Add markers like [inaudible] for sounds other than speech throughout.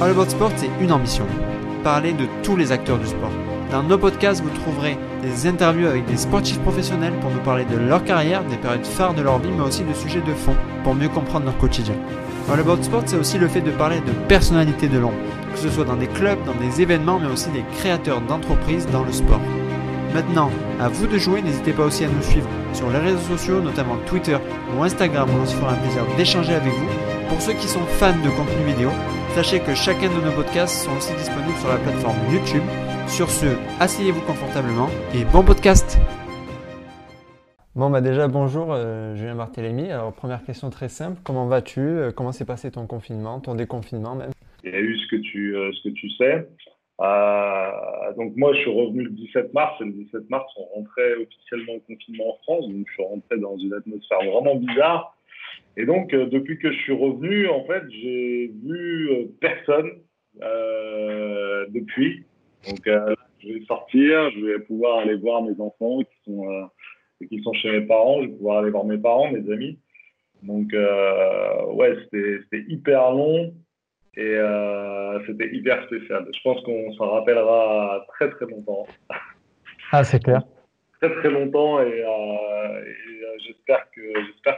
All About Sport, c'est une ambition. Parler de tous les acteurs du sport. Dans nos podcasts, vous trouverez des interviews avec des sportifs professionnels pour nous parler de leur carrière, des périodes phares de leur vie, mais aussi de sujets de fond pour mieux comprendre leur quotidien. All About Sport, c'est aussi le fait de parler de personnalités de l'ombre, que ce soit dans des clubs, dans des événements, mais aussi des créateurs d'entreprises dans le sport. Maintenant, à vous de jouer, n'hésitez pas aussi à nous suivre sur les réseaux sociaux, notamment Twitter ou Instagram, où on se fera un plaisir d'échanger avec vous. Pour ceux qui sont fans de contenu vidéo, sachez que chacun de nos podcasts sont aussi disponibles sur la plateforme YouTube. Sur ce, asseyez-vous confortablement et bon podcast Bon bah déjà bonjour euh, Julien Barthélémy. Alors première question très simple, comment vas-tu? Euh, Comment s'est passé ton confinement, ton déconfinement même? Il y a eu ce que tu, euh, ce que tu sais. Euh, donc moi, je suis revenu le 17 mars et le 17 mars, on rentrait officiellement au confinement en France. Donc je suis rentré dans une atmosphère vraiment bizarre. Et donc euh, depuis que je suis revenu, en fait, j'ai vu euh, personne euh, depuis. Donc je vais sortir, je vais pouvoir aller voir mes enfants qui sont qui sont chez mes parents. Je vais pouvoir aller voir mes parents, mes amis. Donc ouais, c'était hyper long. Et c'était hyper spécial. Je pense qu'on s'en rappellera très très longtemps. Ah, c'est clair. Très très longtemps et, et j'espère que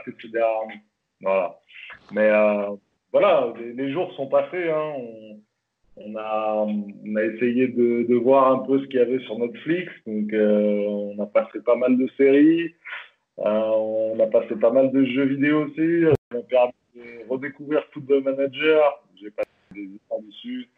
que c'est derrière nous. Voilà. Mais euh, voilà, les, jours sont passés. Hein. On, a, on a essayé de, voir un peu ce qu'il y avait sur Netflix. Donc, euh, on a passé pas mal de séries. Euh, on a passé pas mal de jeux vidéo aussi. On a permis de redécouvrir Football Manager. J'ai passé des heures dessus.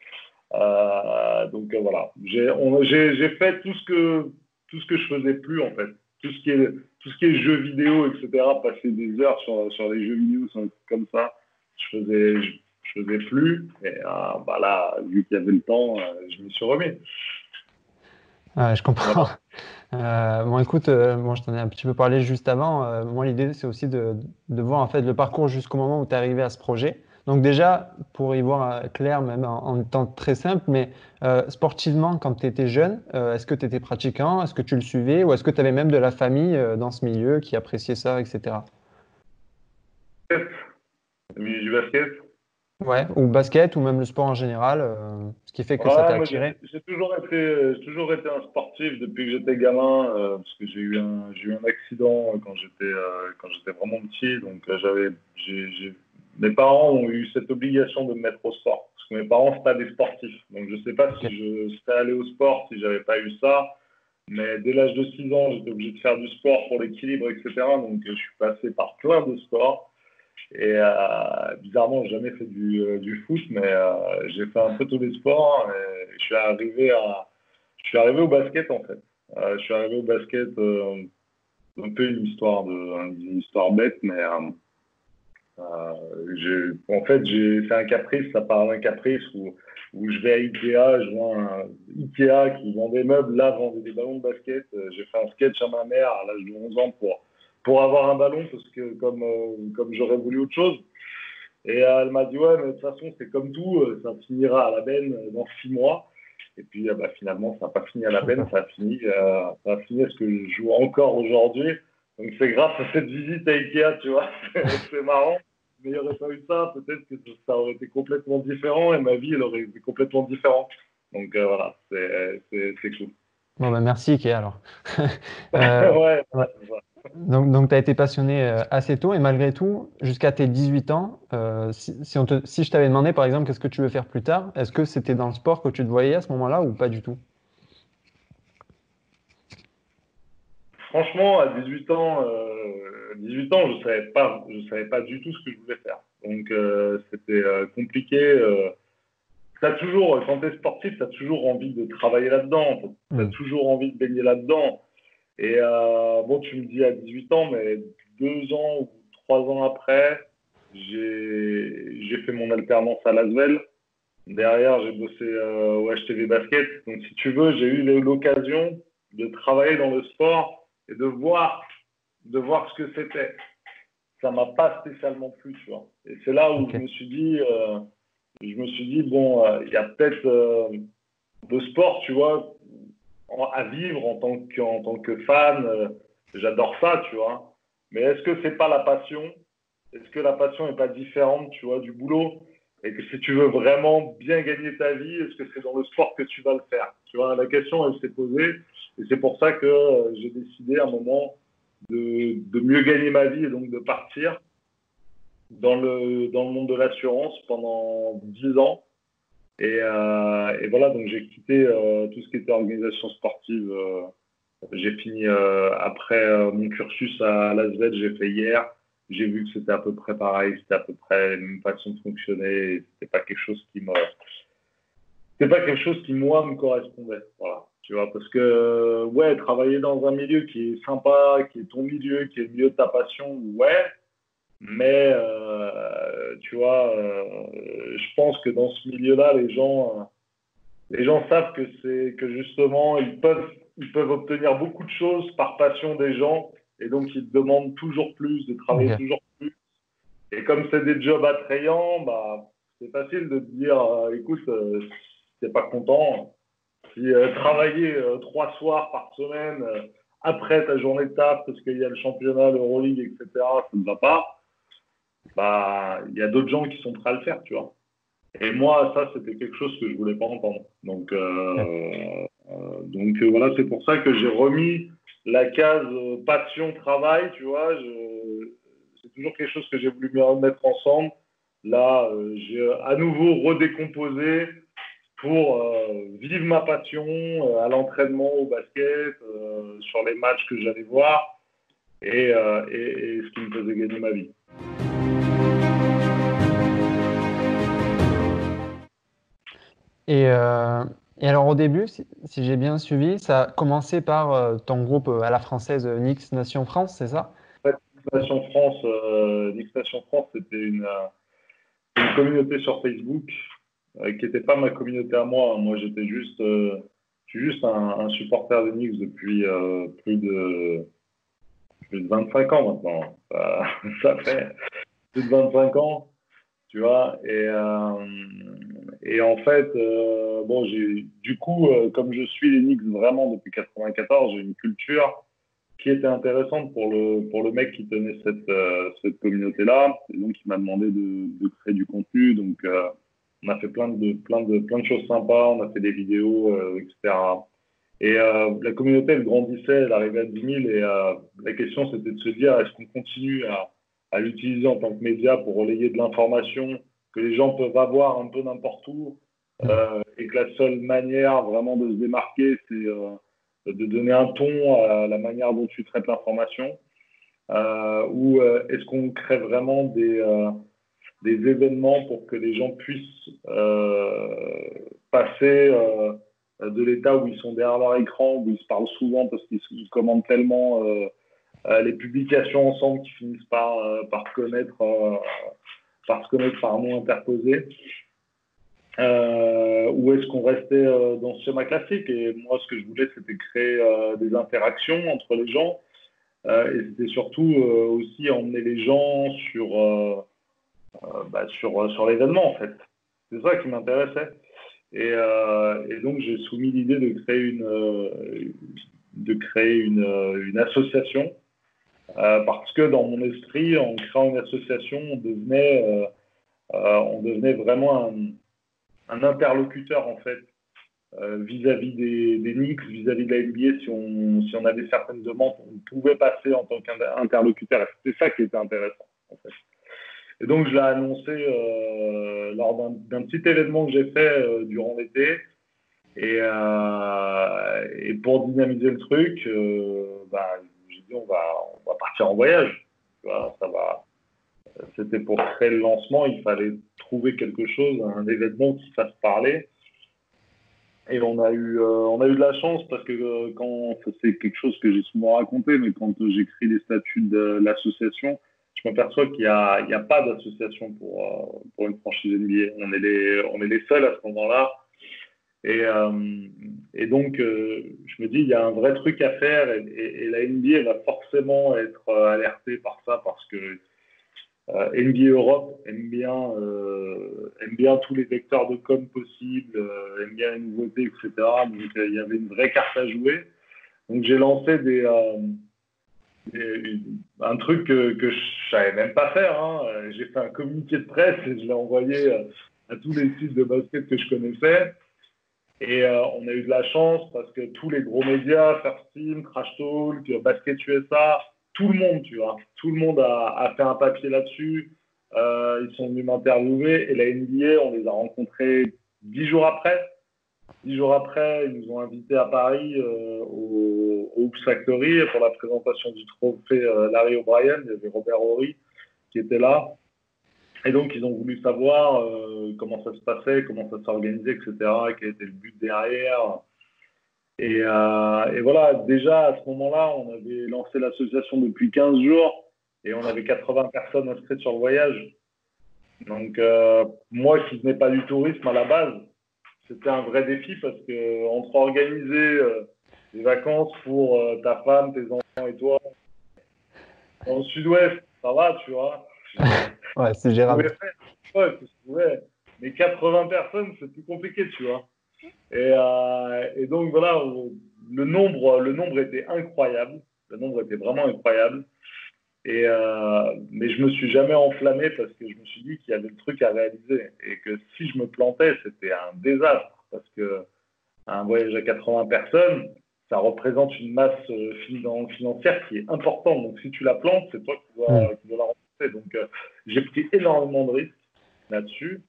Donc voilà, j'ai fait tout ce que tout ce que je faisais plus en fait, tout ce qui est tout ce qui est jeux vidéo, etc. Passer des heures sur, sur les jeux vidéo comme ça, je faisais je, je faisais plus. Et euh, bah là, vu qu'il y avait le temps, euh, je m'y suis remis. Ouais, je comprends. [laughs] Euh, bon, écoute, euh, bon, je t'en ai un petit peu parlé juste avant. Euh, moi, l'idée, c'est aussi de, de, voir en fait le parcours jusqu'au moment où tu es arrivé à ce projet. Donc déjà, pour y voir clair, même en, en étant très simple, mais euh, sportivement, quand tu étais jeune, euh, est-ce que tu étais pratiquant? Est-ce que tu le suivais? Ou est-ce que tu avais même de la famille euh, dans ce milieu qui appréciait ça, etc. Le milieu du basket Ouais, ou basket, ou même le sport en général, euh, ce qui fait que ouais, ça t'a attiré. J'ai toujours, été, toujours été un sportif depuis que j'étais gamin, euh, parce que j'ai eu, un, eu un accident quand j'étais euh, quand j'étais vraiment petit, donc j'avais mes parents ont eu cette obligation de me mettre au sport. Parce que mes parents, c'est pas des sportifs. Donc, je sais pas okay. si je serais allé au sport si j'avais pas eu ça. Mais dès l'âge de 6 ans, j'étais obligé de faire du sport pour l'équilibre, etc. Donc, je suis passé par plein de sports. Et euh, bizarrement, j'ai jamais fait du, euh, du foot, mais euh, j'ai fait un peu tous les sports. Et je suis arrivé à, je suis arrivé au basket en fait. Euh, je suis arrivé au basket, un peu une histoire de, une histoire bête, mais euh, en fait, c'est un caprice, ça part d'un caprice où, je vais à Ikea, je vois un Ikea qui vend des meubles, là, vendait des ballons de basket. Euh, j'ai fait un sketch à ma mère à l'âge de 11 ans pour, pour avoir un ballon parce que comme, euh, comme j'aurais voulu autre chose. Et elle m'a dit, ouais, mais de toute façon, c'est comme tout, ça finira à la benne dans six mois. Et puis, bah, finalement, ça n'a pas fini à la benne, ça a fini, ça a fini à ce que je joue encore aujourd'hui. Donc, c'est grâce à cette visite à Ikea, tu vois, [laughs] c'est marrant mais il n'y aurait pas eu ça, peut-être que ça aurait été complètement différent et ma vie, elle aurait été complètement différente. Donc euh, voilà, c'est cool. Bon, bah merci, Ikea, alors. [laughs] euh, ouais, ouais. Donc, donc tu as été passionné euh, assez tôt et malgré tout, jusqu'à tes 18 ans, euh, si, si, on te, si je t'avais demandé par exemple qu'est-ce que tu veux faire plus tard, est-ce que c'était dans le sport que tu te voyais à ce moment-là ou pas du tout? Franchement, à 18 ans, euh, 18 ans, je savais pas, je savais pas du tout ce que je voulais faire. Donc euh, c'était euh, compliqué. Euh, as toujours, quand tu es sportif, tu as toujours envie de travailler là-dedans. Tu as mmh. toujours envie de baigner là-dedans. Et euh, bon, tu me dis à 18 ans, mais deux ans ou trois ans après, j'ai fait mon alternance à Lasvel. Derrière, j'ai bossé euh, au HTV Basket. Donc, si tu veux, j'ai eu l'occasion de travailler dans le sport et de voir, de voir ce que c'était. Ça m'a pas spécialement plu, tu vois. Et c'est là où okay. je me suis dit, euh, je me suis dit bon, il euh, y a peut-être euh, de sport, tu vois, à vivre en tant que, en tant que fan. Euh, J'adore ça, tu vois. Mais est-ce que c'est pas la passion? Est-ce que la passion est pas différente, tu vois, du boulot? Et que si tu veux vraiment bien gagner ta vie, est-ce que c'est dans le sport que tu vas le faire? Tu vois, la question, elle s'est posée. Et c'est pour ça que euh, j'ai décidé à un moment de, mieux gagner ma vie et donc de partir dans le, dans le monde de l'assurance pendant 10 ans. Et, euh, et voilà, donc j'ai quitté euh, tout ce qui était organisation sportive. J'ai fini après mon cursus à Las Vegas, j'ai fait hier j'ai vu que c'était à peu près pareil, c'était à peu près la même façon de fonctionner, c'était pas quelque chose qui me, c'était pas quelque chose qui moi me correspondait, voilà, tu vois, parce que ouais, travailler dans un milieu qui est sympa, qui est ton milieu, qui est le milieu de ta passion, ouais, mais euh, tu vois, euh, je pense que dans ce milieu-là, les gens, euh, les gens savent que c'est que justement ils peuvent, ils peuvent obtenir beaucoup de choses par passion des gens et donc, ils te demandent toujours plus, de travailler toujours plus. Et comme c'est des jobs attrayants, bah, c'est facile de te dire, euh, écoute, euh, si pas content, si euh, travailler euh, trois soirs par semaine après ta journée de taf, parce qu'il y a le championnat, l'Euroleague, etc., ça ne va pas, bah, il y a d'autres gens qui sont prêts à le faire, tu vois. Et moi, ça, c'était quelque chose que je voulais pas entendre. Donc, donc voilà, c'est pour ça que j'ai remis la case euh, passion travail, tu vois, c'est toujours quelque chose que j'ai voulu mettre ensemble. Là, euh, j'ai à nouveau redécomposé pour euh, vivre ma passion à l'entraînement, au basket, sur les matchs que j'allais voir et, et, ce qui me faisait gagner ma vie. Et et alors au début, si, j'ai bien suivi, ça a commencé par euh, ton groupe euh, à la française euh, Nix Nation France, c'est ça? Nix Nation France, Nix France, c'était une, communauté sur Facebook qui n'était pas ma communauté à moi. Moi, j'étais juste, juste un, supporter de Nix depuis plus de plus de 25 ans maintenant. [laughs] Ça, fait plus de 25 ans tu vois. Et, et en fait, euh, bon, j'ai du coup, euh, comme je suis les vraiment depuis 94, j'ai une culture qui était intéressante pour le pour le mec qui tenait cette cette communauté là. Et donc, il m'a demandé de, de, créer du contenu. Donc, on a fait plein de plein de plein de choses sympas. On a fait des vidéos, etc. Et la communauté, elle grandissait, elle arrivait à 10 000. Et la question, c'était de se dire, est-ce qu'on continue à à l'utiliser en tant que média pour relayer de l'information que les gens peuvent avoir un peu n'importe où euh, et que la seule manière vraiment de se démarquer, c'est euh, de donner un ton à la manière dont tu traites l'information euh, ou est-ce qu'on crée vraiment des, des événements pour que les gens puissent passer de l'état où ils sont derrière leur écran, où ils se parlent souvent parce qu'ils commandent tellement les publications ensemble qui finissent par, par, connaître, par se par nom interposé. Euh, ou est-ce qu'on restait dans ce schéma classique? Et moi, ce que je voulais, c'était créer des interactions entre les gens. et c'était surtout aussi emmener les gens sur, bah, sur l'événement, en fait. C'est ça qui m'intéressait. Et, et, donc, j'ai soumis l'idée de créer une, de créer une, une association euh, parce que dans mon esprit, en créant une association, on devenait, euh, euh, on devenait vraiment un, un, interlocuteur en fait vis-à-vis des, des Knicks, vis-à-vis de la NBA. Si on, si on avait certaines demandes, on pouvait passer en tant qu'interlocuteur. C'est ça qui était intéressant en fait. Et donc je l'ai annoncé euh, lors d'un petit événement que j'ai fait euh, durant l'été. Et, euh, et, pour dynamiser le truc, bah, on va, partir en voyage. ça va. C'était pour créer le lancement, il fallait trouver quelque chose, un événement qui fasse parler. Et on a eu, euh, on a eu de la chance parce que euh, quand c'est quelque chose que j'ai souvent raconté, mais quand j'écris les statuts de l'association, je m'aperçois qu'il n'y a, a, pas d'association pour, euh, pour une franchise NBA. On est les, on est les seuls à ce moment-là et, euh, et donc, euh, je me dis, il y a un vrai truc à faire et, la NBA va forcément être euh, alertée par ça parce que NBA Europe aime bien, aime bien tous les vecteurs de com possibles, aime bien les nouveautés, etc. Donc, il y avait une vraie carte à jouer. Donc, j'ai lancé des, un truc que, que je savais même pas faire. Hein. J'ai fait un communiqué de presse et je l'ai envoyé à tous les sites de basket que je connaissais. Et euh, on a eu de la chance parce que tous les gros médias, First Team, Crash Talk, Basket USA, tout le monde, tu vois, tout le monde a, fait un papier là-dessus. Euh, ils sont venus m'interviewer et la NBA, on les a rencontrés dix jours après. Dix jours après, ils nous ont invités à Paris euh, au, au Factory pour la présentation du trophée Larry O'Brien. Il y avait Robert Horry qui était là. Et donc, ils ont voulu savoir euh, comment ça se passait, comment ça s'organisait, etc., quel était le but derrière. Et, euh, et voilà, déjà à ce moment-là, on avait lancé l'association depuis 15 jours et on avait 80 personnes inscrites sur le voyage. Donc, euh, moi qui venais pas du tourisme à la base, c'était un vrai défi parce que entre organiser des vacances pour ta femme, tes enfants et toi, dans le sud-ouest, ça va, tu vois. Ouais, c'est gérable. Ouais, mais 80 personnes, c'est plus compliqué, tu vois. Et, euh, et, donc voilà, le nombre, le nombre était incroyable. Le nombre était vraiment incroyable. Et euh, mais je me suis jamais enflammé parce que je me suis dit qu'il y avait le truc à réaliser et que si je me plantais, c'était un désastre parce que un voyage à 80 personnes, ça représente une masse euh, financière qui est importante. Donc si tu la plantes, c'est toi qui dois, mm. qui dois la donc, euh, j'ai pris énormément de risques là-dessus.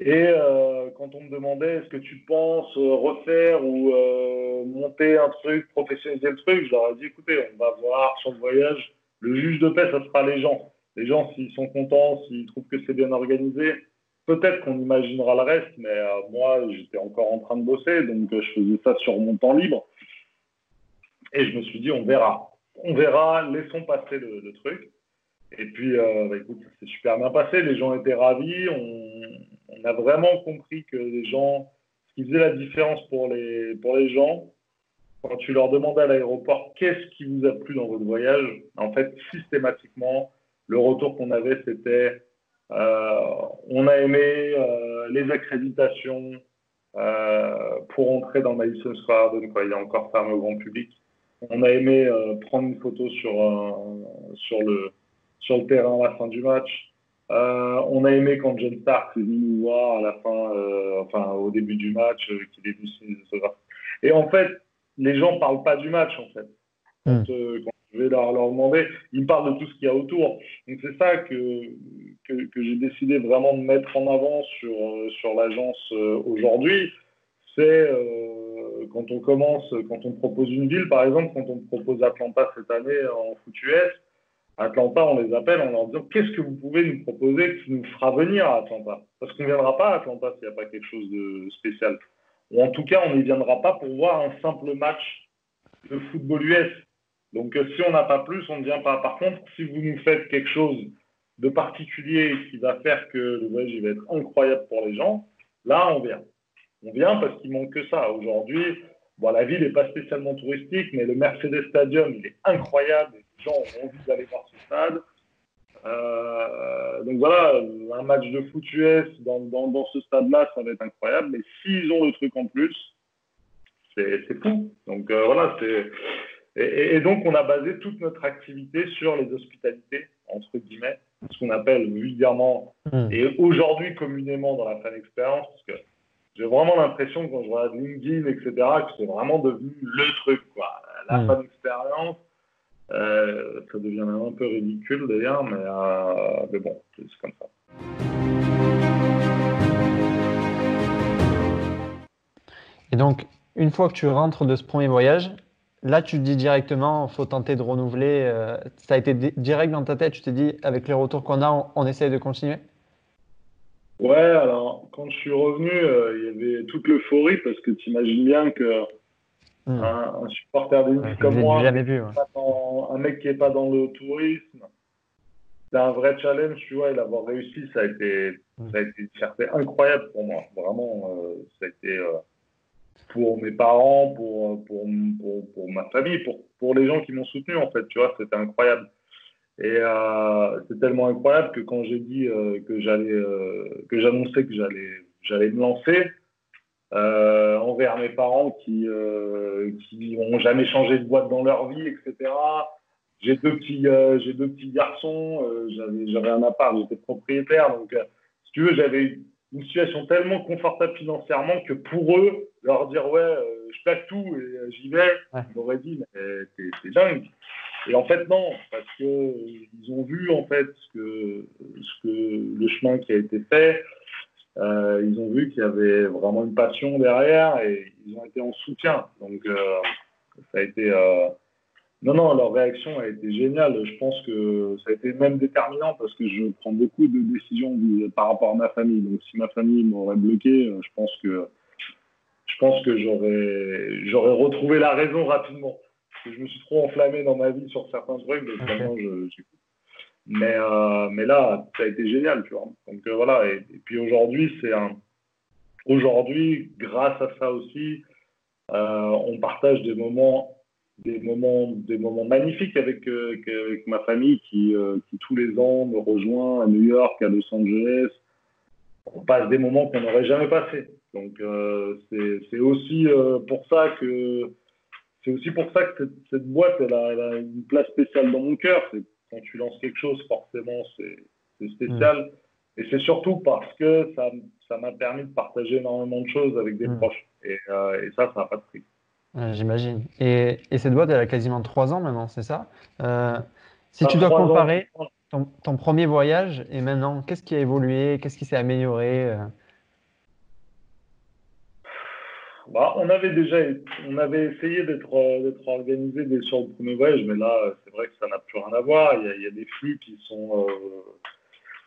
Et euh, quand on me demandait est-ce que tu penses euh, refaire ou monter un truc, professionnaliser le truc, je leur ai dit écoutez, on va voir sur le voyage. Le juge de paix, ça sera les gens. Les gens, s'ils sont contents, s'ils trouvent que c'est bien organisé, peut-être qu'on imaginera le reste, mais moi, j'étais encore en train de bosser, donc je faisais ça sur mon temps libre. Et je me suis dit, on verra. On verra, laissons passer le truc. Et puis, euh, bah, écoute, ça s'est super bien passé. Les gens étaient ravis. On, a vraiment compris que les gens, ce qui faisait la différence pour les, pour les gens, quand tu leur demandais à l'aéroport qu'est-ce qui vous a plu dans votre voyage, en fait, systématiquement, le retour qu'on avait, c'était euh, on a aimé euh, les accréditations pour entrer dans Madison Square Garden, quoi. il est encore fermé au grand public. On a aimé prendre une photo sur, sur le sur le terrain à la fin du match. Euh, on a aimé quand John Stark est venu nous voir à la fin, euh, enfin au début du match, euh, qu'il est venu signer Et en fait, les gens parlent pas du match en fait. Quand, hmm. je vais leur, leur, demander, ils me parlent de tout ce qu'il y a autour. Donc c'est ça que, que, que j'ai décidé vraiment de mettre en avant sur, sur l'agence aujourd'hui. C'est quand on commence, quand on propose une ville, par exemple, quand on propose Atlanta cette année en foot US, Atlanta, on les appelle en leur disant qu'est-ce que vous pouvez nous proposer qui nous fera venir à Atlanta? Parce qu'on ne viendra pas à Atlanta s'il n'y a pas quelque chose de spécial. Ou en tout cas, on n'y viendra pas pour voir un simple match de football US. Donc euh, si on n'a pas plus, on ne vient pas. Par contre, si vous nous faites quelque chose de particulier qui va faire que le voyage va être incroyable pour les gens, là, on vient. On vient parce qu'il manque que ça. Aujourd'hui, bon, la ville n'est pas spécialement touristique, mais le Mercedes Stadium, il est incroyable les gens ont envie d'aller voir ce stade. Euh, donc voilà, un match de foot US dans, dans, dans ce stade-là, ça va être incroyable. Mais s'ils ont le truc en plus, c'est fou. Donc euh, voilà, c'est. Et, donc, on a basé toute notre activité sur les hospitalités, entre guillemets, ce qu'on appelle vulgairement hmm. et aujourd'hui communément dans la fan expérience, parce que j'ai vraiment l'impression, quand je regarde LinkedIn, etc., que c'est vraiment devenu le truc, quoi. La hmm. fan expérience, euh, ça devient un peu ridicule d'ailleurs, mais, euh, mais bon, c'est comme ça. Et donc, une fois que tu rentres de ce premier voyage, là, tu te dis directement, il faut tenter de renouveler. Euh, ça a été direct dans ta tête, tu t'es dit, avec les retours qu'on a, on, on, essaye de continuer? Ouais, alors, quand je suis revenu, il y avait toute l'euphorie parce que tu imagines bien que Hmm. Un, supporter de comme moi, un mec qui n'est pas dans le tourisme, c'est un vrai challenge, tu vois, et l'avoir réussi, ça a été, hmm. ça a été une fierté incroyable pour moi. Vraiment, euh, ça a été euh, pour mes parents, pour, pour, pour, pour, ma famille, pour, pour les gens qui m'ont soutenu, en fait, tu vois, c'était incroyable. Et euh, c'est tellement incroyable que quand j'ai dit que j'allais, que j'annonçais que j'allais, j'allais me lancer, euh, envers mes parents qui euh, qui ont jamais changé de boîte dans leur vie, etc. J'ai deux petits euh, j'ai deux petits garçons, j'avais j'avais un appart, j'étais propriétaire, donc si tu veux j'avais une situation tellement confortable financièrement que pour eux, leur dire ouais, euh, je plaque tout et euh, j'y vais, ils m'auraient dit mais t'es dingue. Et en fait non, parce que ils ont vu en fait ce que, ce que le chemin qui a été fait. Euh, ils ont vu qu'il y avait vraiment une passion derrière et ils ont été en soutien. Donc ça a été non, non, leur réaction a été géniale. Je pense que ça a été même déterminant parce que je prends beaucoup de décisions par rapport à ma famille. Donc, si ma famille m'aurait bloqué, euh, je pense que je pense que j'aurais j'aurais retrouvé la raison rapidement. Parce que je me suis trop enflammé dans ma vie sur certains trucs, donc je, mais, euh, mais là, ça a été génial, tu vois. Donc euh, voilà. Et, puis aujourd'hui, c'est un aujourd'hui, grâce à ça aussi, on partage des moments des moments, des moments magnifiques avec, euh, avec ma famille qui, euh, qui, tous les ans me rejoint à New York, à Los Angeles. On passe des moments qu'on n'aurait jamais passés. Donc euh, c'est aussi pour ça que c'est aussi pour ça que cette, boîte elle a, une place spéciale dans mon cœur. Quand tu lances quelque chose, forcément c'est spécial. Mm. Et c'est surtout parce que ça m'a permis de partager énormément de choses avec des mm. proches. Et, et ça, ça n'a pas de prix. J'imagine. Et, et, cette boîte, elle a quasiment trois ans maintenant, c'est ça? Euh, Si tu dois comparer ton, premier voyage et maintenant, qu'est-ce qui a évolué? Qu'est-ce qui s'est amélioré euh? Bah, on avait déjà on avait essayé d'être organisé sur le premier voyage, mais là, c'est vrai que ça n'a plus rien à voir. Il y a, il y a des flux qui sont, euh,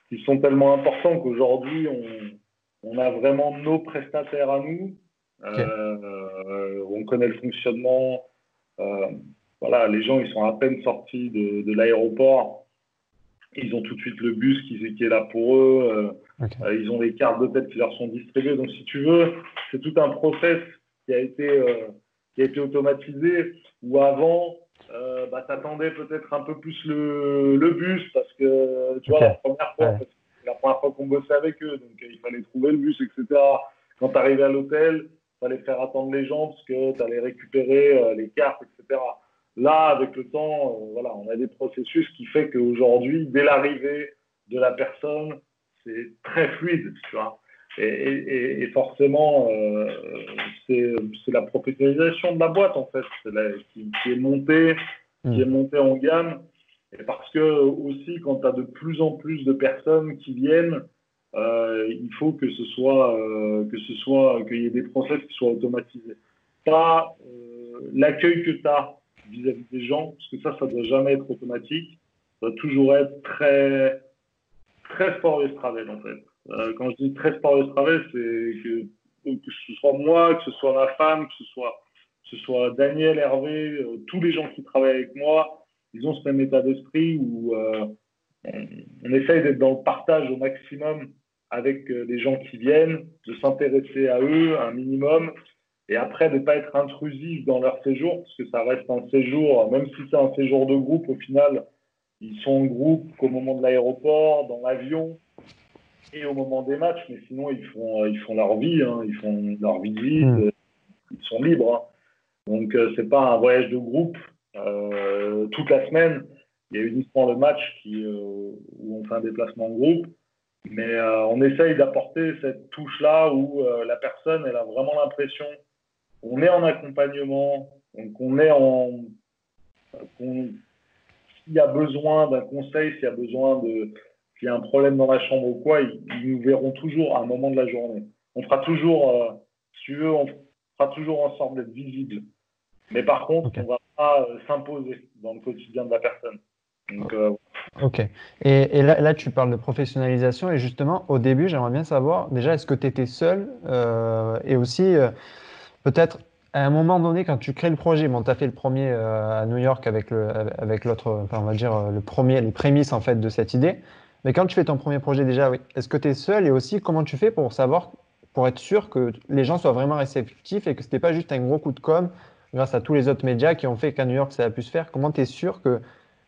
qui sont tellement importants qu'aujourd'hui, on, on a vraiment nos prestataires à nous euh, on connaît le fonctionnement. Euh, voilà, les gens, ils sont à peine sortis de, l'aéroport. Ils ont tout de suite le bus qui, est là pour eux. Euh, ils ont des cartes de tête qui leur sont distribuées. Donc, si tu veux, c'est tout un process qui a été, qui a été automatisé où avant, euh, bah, t'attendais peut-être un peu plus le, le, bus parce que tu vois la première fois la première fois qu'on bossait avec eux donc il fallait trouver le bus etc quand tu arrivais à l'hôtel fallait faire attendre les gens parce que tu allais récupérer euh, les cartes, etc. Là, avec le temps, euh, voilà, on a des processus qui fait qu'aujourd'hui, dès l'arrivée de la personne, c'est très fluide, tu vois. Et, forcément, euh, c'est la professionnalisation de la boîte, en fait, qui, est montée, qui est mm. montée en gamme. Et parce que aussi, quand tu as de plus en plus de personnes qui viennent, euh, il faut que ce soit, euh, que ce soit, qu'il y ait des process qui soient automatisés. Pas l'accueil que tu as vis-à-vis des gens, parce que ça, ça doit jamais être automatique. Ça doit toujours être très, très sport travel en fait. quand je dis très sport travel, c'est que, que ce soit moi, que ce soit ma femme, que ce soit, que ce soit Daniel, Hervé, tous les gens qui travaillent avec moi, ils ont ce même état d'esprit où on, on essaye d'être dans le partage au maximum avec euh, les gens qui viennent, de s'intéresser à eux un minimum, et après de ne pas être intrusif dans leur séjour, parce que ça reste un séjour, même si c'est un séjour de groupe, au final, ils sont en groupe qu'au moment de l'aéroport, dans l'avion, et au moment des matchs, mais sinon ils font, ils font leur vie, hein, ils font leur visite, mmh. ils sont libres. Hein. Donc euh, c'est pas un voyage de groupe euh, toute la semaine. Il y a uniquement le match qui, où on fait un déplacement en groupe. Mais euh, on essaye d'apporter cette touche-là où euh, la personne, elle a vraiment l'impression qu'on est en accompagnement, qu'on est en. s'il y a besoin d'un conseil, s'il y a besoin de. S'il y a un problème dans la chambre ou quoi, ils, nous verront toujours à un moment de la journée. On fera toujours, euh, si tu veux, on fera toujours en sorte d'être visible. Mais par contre, on ne va pas s'imposer dans le quotidien de la personne. Euh, ok. Et, là, tu parles de professionnalisation. Et justement, au début, j'aimerais bien savoir, déjà, est-ce que tu étais seul euh, Et aussi, euh, peut-être, à un moment donné, quand tu crées le projet, bon, tu as fait le premier à New York avec l'autre, avec enfin, on va dire, le premier, les prémices, en fait, de cette idée. Mais quand tu fais ton premier projet, déjà, oui, est-ce que tu es seul Et aussi, comment tu fais pour savoir, pour être sûr que les gens soient vraiment réceptifs et que ce n'était pas juste un gros coup de com' grâce à tous les autres médias qui ont fait qu'à New York, ça a pu se faire? Comment tu es sûr que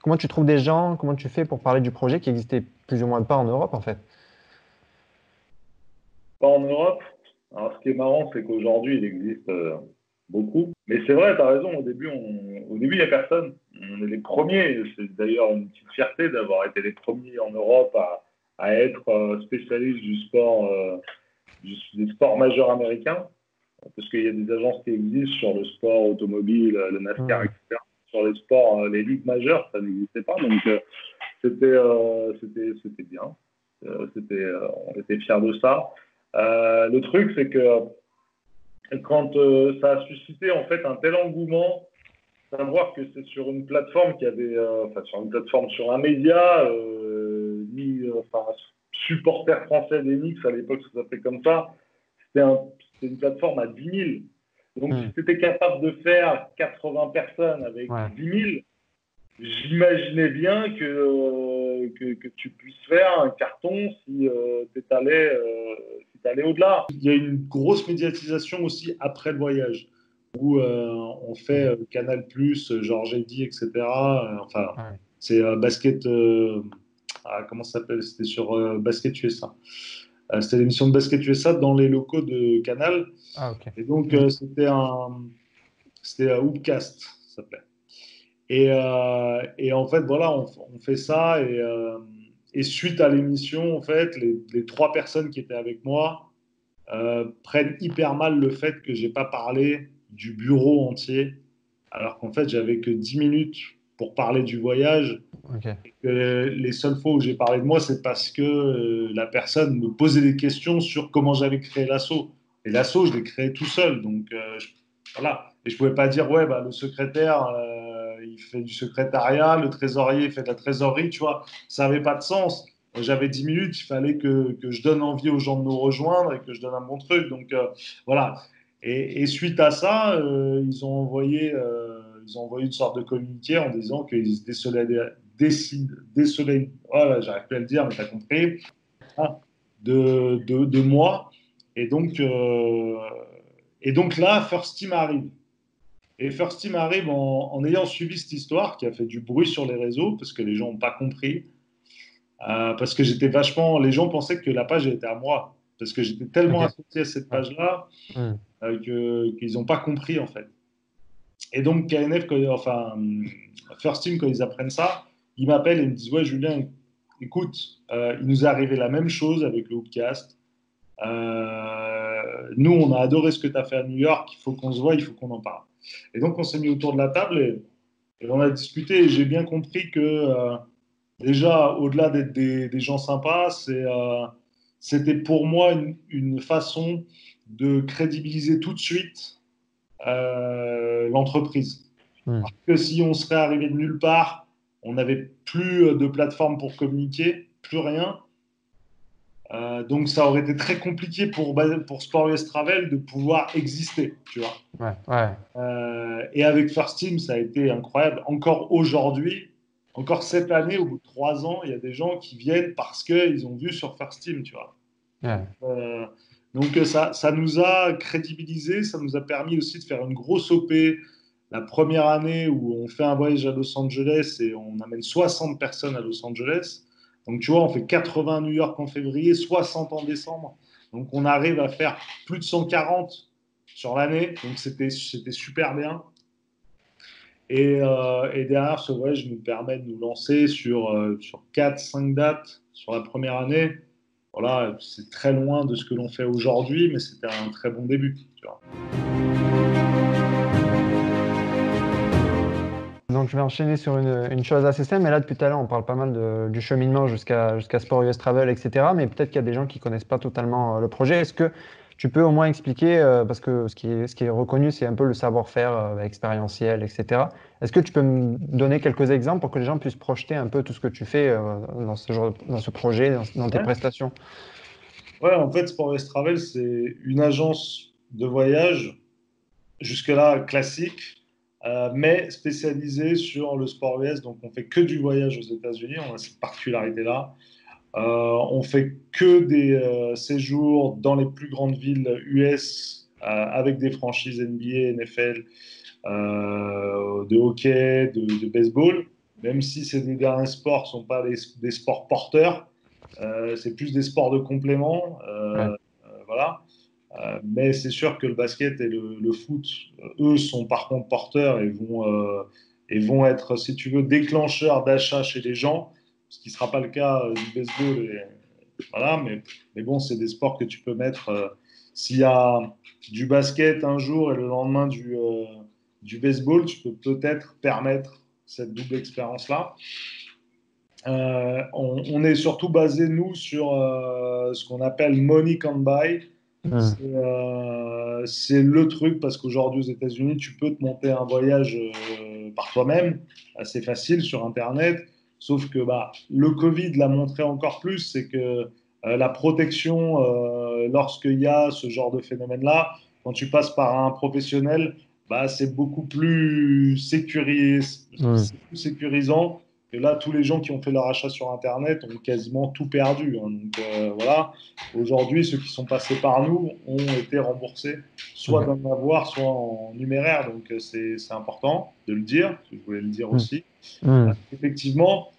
Comment tu trouves des gens? Comment tu fais pour parler du projet qui existait plus ou moins pas en Europe en fait? Pas en Europe. Alors ce qui est marrant, c'est qu'aujourd'hui, il existe euh, beaucoup. Mais c'est vrai, tu as raison, au début, au début, il n'y a personne. On est les premiers. C'est d'ailleurs une petite fierté d'avoir été les premiers en Europe à, être euh, spécialistes du sport, euh, des sports majeurs américains, parce qu'il y a des agences qui existent sur le sport automobile, le NASCAR, mmh. etc. Sur les sports, les ligues majeures, ça n'existait pas. Donc, c'était c'était bien. c'était on était fiers de ça. Le truc, c'est que quand ça a suscité en fait un tel engouement savoir que c'est sur une plateforme qui avait, euh, enfin sur une plateforme, sur un média, euh, ni, euh, enfin, supporter français d'Enix, à l'époque ça s'appelait comme ça, c'était une plateforme à 10 000. Donc hmm. si tu étais capable de faire 80 personnes avec 10 000, j'imaginais bien que, que, tu puisses faire un carton si tu allé, si allé au-delà. Il y a une grosse médiatisation aussi après le voyage où euh, on fait euh, Canal Plus, Georges Eddy, etc. Euh, enfin, c'est basket. Ah, comment ça s'appelle? C'était sur Basket USA. c'était l'émission de Basket USA dans les locaux de Canal. Ah, Et donc, c'était un. C'était Hoopcast, ça s'appelait. Et, et, en fait, voilà, on, fait ça. Et, et, suite à l'émission, en fait, les, les, trois personnes qui étaient avec moi prennent hyper mal le fait que j'ai pas parlé du bureau entier, alors qu'en fait, j'avais que 10 minutes pour parler du voyage. les seules fois où j'ai parlé de moi, c'est parce que euh, la personne me posait des questions sur comment j'avais créé l'assaut. Et l'assaut, je l'ai créé tout seul. Donc, euh, voilà. Et je pouvais pas dire, ouais, bah, le secrétaire, euh, il fait du secrétariat, le trésorier fait de la trésorerie, tu vois. Ça n'avait pas de sens. J'avais 10 minutes, il fallait que, que, je donne envie aux gens de nous rejoindre et que je donne un bon truc. Donc, voilà. Et, suite à ça, euh, ils, ont envoyé, euh, ils ont envoyé une sorte de communiqué en disant qu'ils se désolé, voilà, j'arrive plus à le dire, mais tu as compris, ah, de, de, de, moi. Et donc, euh, et donc là, First Team arrive. Et First Team arrive en, en, ayant suivi cette histoire qui a fait du bruit sur les réseaux parce que les gens n'ont pas compris. parce que j'étais vachement. Les gens pensaient que la page était à moi. Parce que j'étais tellement associé à cette page-là. Euh, qu'ils n'ont pas compris en fait. Et donc KNF, enfin First Team, quand ils apprennent ça, ils m'appellent et me disent ouais Julien, écoute, euh, il nous est arrivé la même chose avec le Hoopcast. Euh, nous, on a adoré ce que tu as fait à New York, il faut qu'on se voit, il faut qu'on en parle. Et donc on s'est mis autour de la table et, on a discuté et j'ai bien compris que déjà, au-delà d'être des, gens sympas, c'était pour moi une, une façon de crédibiliser tout de suite euh, l'entreprise. Hmm. Parce que si on serait arrivé de nulle part, on n'avait plus de plateforme pour communiquer, plus rien. Euh, donc ça aurait été très compliqué pour, pour Sport US Travel de pouvoir exister, tu vois. Euh, et avec First Team, ça a été incroyable. Encore aujourd'hui, encore cette année, au bout de trois ans, il y a des gens qui viennent parce qu'ils ont vu sur First Team, tu vois. Donc euh, ça, ça nous a crédibilisé, ça nous a permis aussi de faire une grosse OP la première année où on fait un voyage à Los Angeles et on amène 60 personnes à Los Angeles. Donc tu vois, on fait 80 à New York en février, 60 en décembre. Donc on arrive à faire plus de 140 sur l'année. Donc c'était super bien. Et, euh, et, derrière, ce voyage nous permet de nous lancer sur, euh, sur 4-5 dates sur la première année voilà, c'est très loin de ce que l'on fait aujourd'hui, mais c'était un très bon début. Donc je vais enchaîner sur une, chose assez simple, mais là depuis tout à l'heure on parle pas mal du cheminement jusqu'à jusqu'à Sport US Travel, etc. Mais peut-être qu'il y a des gens qui connaissent pas totalement euh, le projet. Est-ce que tu peux au moins expliquer, euh, parce que ce qui est, ce qui est reconnu, c'est un peu le savoir-faire euh, expérientiel, etc. Est-ce que tu peux me donner quelques exemples pour que les gens puissent projeter un peu tout ce que tu fais euh, dans, ce genre, dans ce projet, dans, tes prestations? Ouais, en fait, Sport Travel, c'est une agence de voyage, jusque-là classique, mais spécialisée sur le sport US. Donc, on fait que du voyage aux États-Unis, on a cette particularité-là. Euh, on fait que des euh, séjours dans les plus grandes villes US euh, avec des franchises NBA, NFL, de hockey, de, baseball, même si ces deux derniers sports ne sont pas des, sports porteurs, c'est plus des sports de complément. voilà. Mais c'est sûr que le basket et le, foot, eux, sont par contre porteurs et vont, et vont être, si tu veux, déclencheurs d'achat chez les gens ce qui ne sera pas le cas euh, du baseball Voilà, mais, bon, c'est des sports que tu peux mettre. S'il y a du basket un jour et le lendemain du, du baseball, tu peux peut-être permettre cette double expérience-là. on, on, est surtout basé, nous, sur ce qu'on appelle money can buy. Euh, c'est le truc parce qu'aujourd'hui aux États-Unis, tu peux te monter un voyage euh, par toi-même, assez facile sur Internet. Sauf que bah, le Covid l'a montré encore plus, c'est que euh, la protection, lorsqu'il y a ce genre de phénomène-là, quand tu passes par un professionnel, bah, c'est beaucoup plus, sécuris... plus sécurisant et là, tous les gens qui ont fait leur achat sur Internet ont quasiment tout perdu. Hein. Donc euh, voilà, aujourd'hui, ceux qui sont passés par nous ont été remboursés, soit d'un avoir, soit en numéraire. Donc euh, c'est important de le dire, je voulais le dire aussi. Euh, effectivement,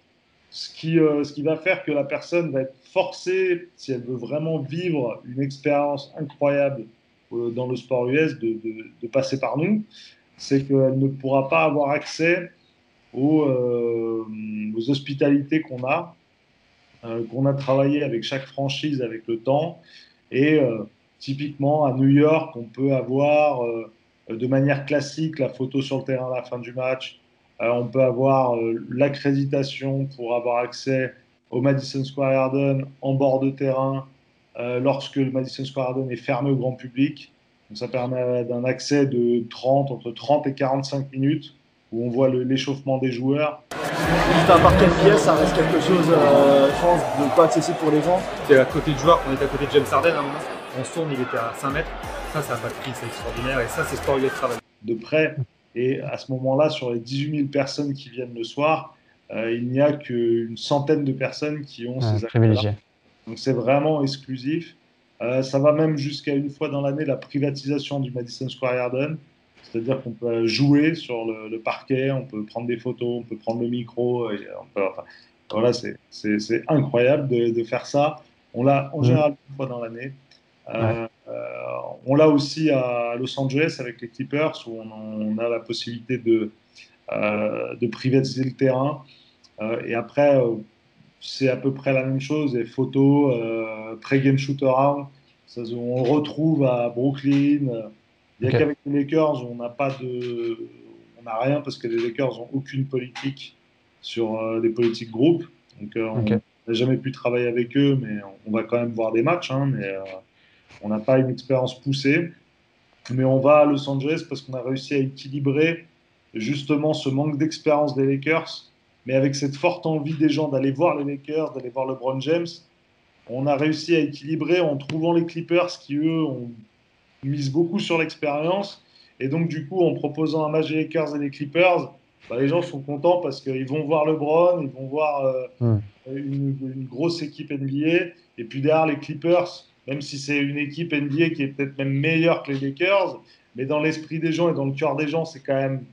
ce qui, ce qui va faire que la personne va être forcée, si elle veut vraiment vivre une expérience incroyable dans le sport US, de, de, de passer par nous, c'est qu'elle ne pourra pas avoir accès euh, aux, hospitalités qu'on a, euh, qu'on a travaillé avec chaque franchise avec le temps. Et euh, typiquement, à New York, on peut avoir de manière classique la photo sur le terrain à la fin du match. on peut avoir l'accréditation pour avoir accès au Madison Square Garden en bord de terrain lorsque le Madison Square Garden est fermé au grand public. Ça permet d'un accès de 30, entre 30 et 45 minutes où on voit l'échauffement des joueurs. Juste un parquet de pièces, ça reste quelque chose, euh, je pense, de pas accessible pour les gens. C'est à côté du joueur, on est à côté de James Harden à un moment. On se tourne, il était à 5 mètres. Ça, ça n'a pas de prix, c'est extraordinaire. Et ça, c'est sport de travail. De près. Et à ce moment-là, sur les 18 000 personnes qui viennent le soir, euh, il n'y a qu'une centaine de personnes qui ont ces accès Donc c'est vraiment exclusif. Euh, ça va même jusqu'à une fois dans l'année la privatisation du Madison Square Garden. C'est-à-dire qu'on peut jouer sur le, parquet, on peut prendre des photos, on peut prendre le micro. voilà, c'est incroyable de, faire ça. On l'a en mm. général une fois dans l'année. Euh, euh, on l'a aussi à Los Angeles avec les Clippers où on, a la possibilité de, euh, de privatiser le terrain. et après, c'est à peu près la même chose. Les photos, pré-game shoot-around, on le retrouve à Brooklyn. Il n'y a qu'avec les Lakers, on n'a pas de, on n'a rien parce que les Lakers n'ont aucune politique sur euh, les politiques groupes. Donc, euh, on n'a jamais pu travailler avec eux, mais on va quand même voir des matchs. Hein, mais euh, on n'a pas une expérience poussée. Mais on va à Los Angeles parce qu'on a réussi à équilibrer justement ce manque d'expérience des Lakers, mais avec cette forte envie des gens d'aller voir les Lakers, d'aller voir LeBron James. On a réussi à équilibrer en trouvant les Clippers qui, eux, ont mise beaucoup sur l'expérience. Et donc, du coup, en proposant un match des Lakers et des Clippers, bah, les gens sont contents parce qu'ils vont voir LeBron, ils vont voir euh, une, grosse équipe NBA. Et puis derrière les Clippers, même si c'est une équipe NBA qui est peut-être même meilleure que les Lakers, mais dans l'esprit des gens et dans le cœur des gens, c'est quand même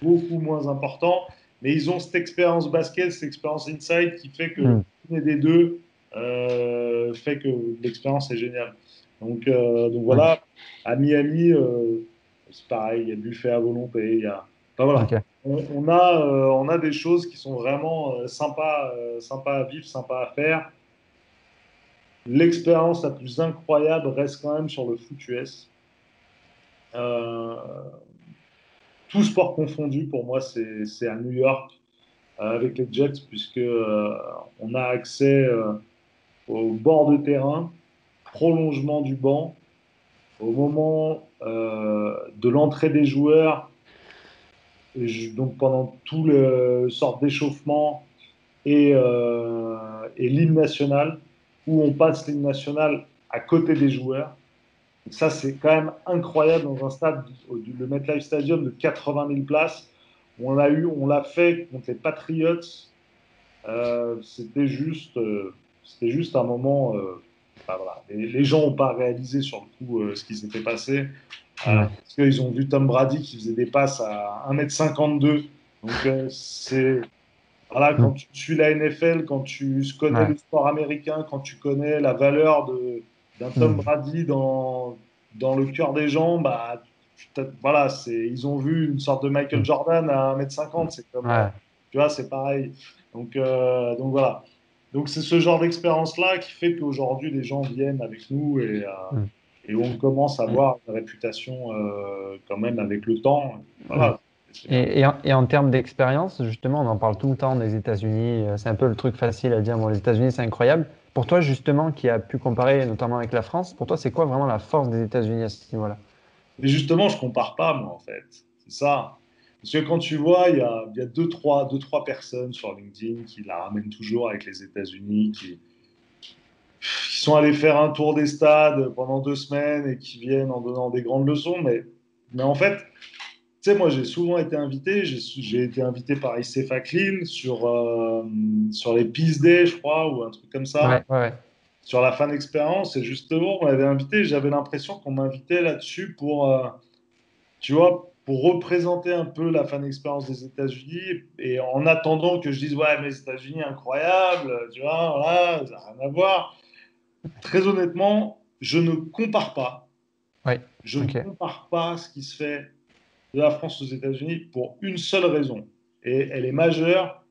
beaucoup moins important. Mais ils ont cette expérience basket, cette expérience inside qui fait que mm. des deux euh, fait que l'expérience est géniale. Donc, euh, donc voilà, à Miami, euh, c'est pareil, il y a buffet à volonté. Il y a... voilà. on, a, euh, on a des choses qui sont vraiment sympas, sympas à vivre, sympas à faire. L'expérience la plus incroyable reste quand même sur le foot US. tout sport confondu, pour moi, c'est à New York avec les Jets, puisque on a accès au bord de terrain prolongement du banc, au moment euh, de l'entrée des joueurs, donc pendant tout le sort d'échauffement et, euh, et l'hymne national, où on passe l'hymne national à côté des joueurs. ça, c'est quand même incroyable dans un stade, le MetLife Stadium de 80 000 places. On l'a eu, on l'a fait contre les Patriots. Euh, c'était juste, c'était juste un moment les, gens n'ont pas réalisé sur le coup euh, ce qui s'était passé. Euh, parce qu'ils ont vu Tom Brady qui faisait des passes à 1m52. Donc, euh, c'est. Voilà, quand tu suis la NFL, quand tu connais le sport américain, quand tu connais la valeur d'un Tom Brady dans, dans le cœur des gens, bah, voilà, ils ont vu une sorte de Michael Jordan à 1m50. C'est comme, tu vois, c'est pareil. Donc, donc voilà. Donc c'est ce genre d'expérience-là qui fait qu'aujourd'hui les gens viennent avec nous et, euh, Mm. et on commence à avoir une réputation euh, quand même avec le temps. Voilà. Et, et en, et en termes d'expérience, justement, on en parle tout le temps des États-Unis. euh, C'est un peu le truc facile à dire. Bon, les États-Unis, c'est incroyable. Pour toi, justement, qui a pu comparer notamment avec la France, pour toi, c'est quoi vraiment la force des États-Unis à ce niveau-là? Justement, je compare pas, moi, en fait. C'est ça. Parce que quand tu vois, il y a, il y a deux, trois, deux, trois personnes sur LinkedIn qui la ramènent toujours avec les États-Unis, qui, qui sont allés faire un tour des stades pendant deux semaines et qui viennent en donnant des grandes leçons. Mais, mais en fait, tu sais, moi, j'ai souvent été invité. J'ai été invité par Faclin sur, euh, sur les Peace Day, je crois, ou un truc comme ça Ouais, ouais, ouais. sur la fan expérience. Et justement, on m'avait invité, j'avais l'impression qu'on m'invitait là-dessus pour, euh, tu vois, pour représenter un peu la fan expérience des États-Unis. Et en attendant que je dise, ouais, mais les États-Unis, incroyable, tu vois, voilà, ça n'a rien à voir. Très honnêtement, je ne compare pas. Ouais, Je ne compare pas ce qui se fait de la France aux États-Unis pour une seule raison. Et elle est majeure,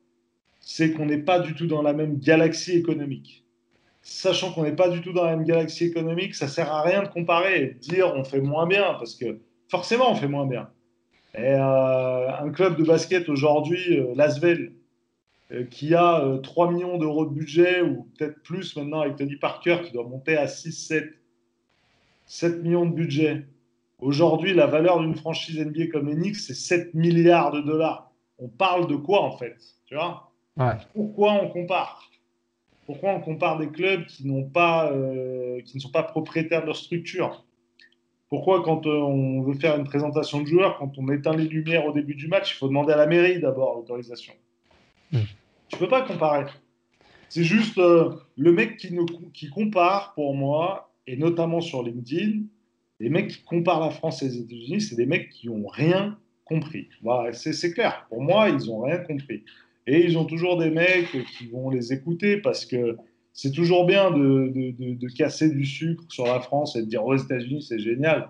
c'est qu'on n'est pas du tout dans la même galaxie économique sachant qu'on n'est pas du tout dans la même galaxie économique, ça sert à rien de comparer et de dire on fait moins bien, parce que forcément on fait moins bien. Et euh, un club de basket aujourd'hui, euh, Lasvel, euh, qui a euh, 3 millions d'euros de budget, ou peut-être plus maintenant avec Tony Parker, qui doit monter à 6, 7, 7 millions de budget. Aujourd'hui, la valeur d'une franchise NBA comme Knicks, c'est 7 milliards de dollars. On parle de quoi en fait Tu vois? Ouais. Pourquoi on compare? Pourquoi on compare des clubs qui, n'ont pas, euh, qui ne sont pas propriétaires de leur structure? Pourquoi, quand euh, on veut faire une présentation de joueurs, quand on éteint les lumières au début du match, il faut demander à la mairie d'abord l'autorisation Mm. Tu peux pas comparer. C'est juste euh, le mec qui, compare, pour moi, et notamment sur LinkedIn, les mecs qui comparent la France et les États-Unis, c'est des mecs qui n'ont rien compris. Voilà, c'est c'est clair. Pour moi, ils n'ont rien compris. Et ils ont toujours des mecs qui vont les écouter parce que c'est toujours bien de, de, de, de casser du sucre sur la France et de dire aux États-Unis c'est génial.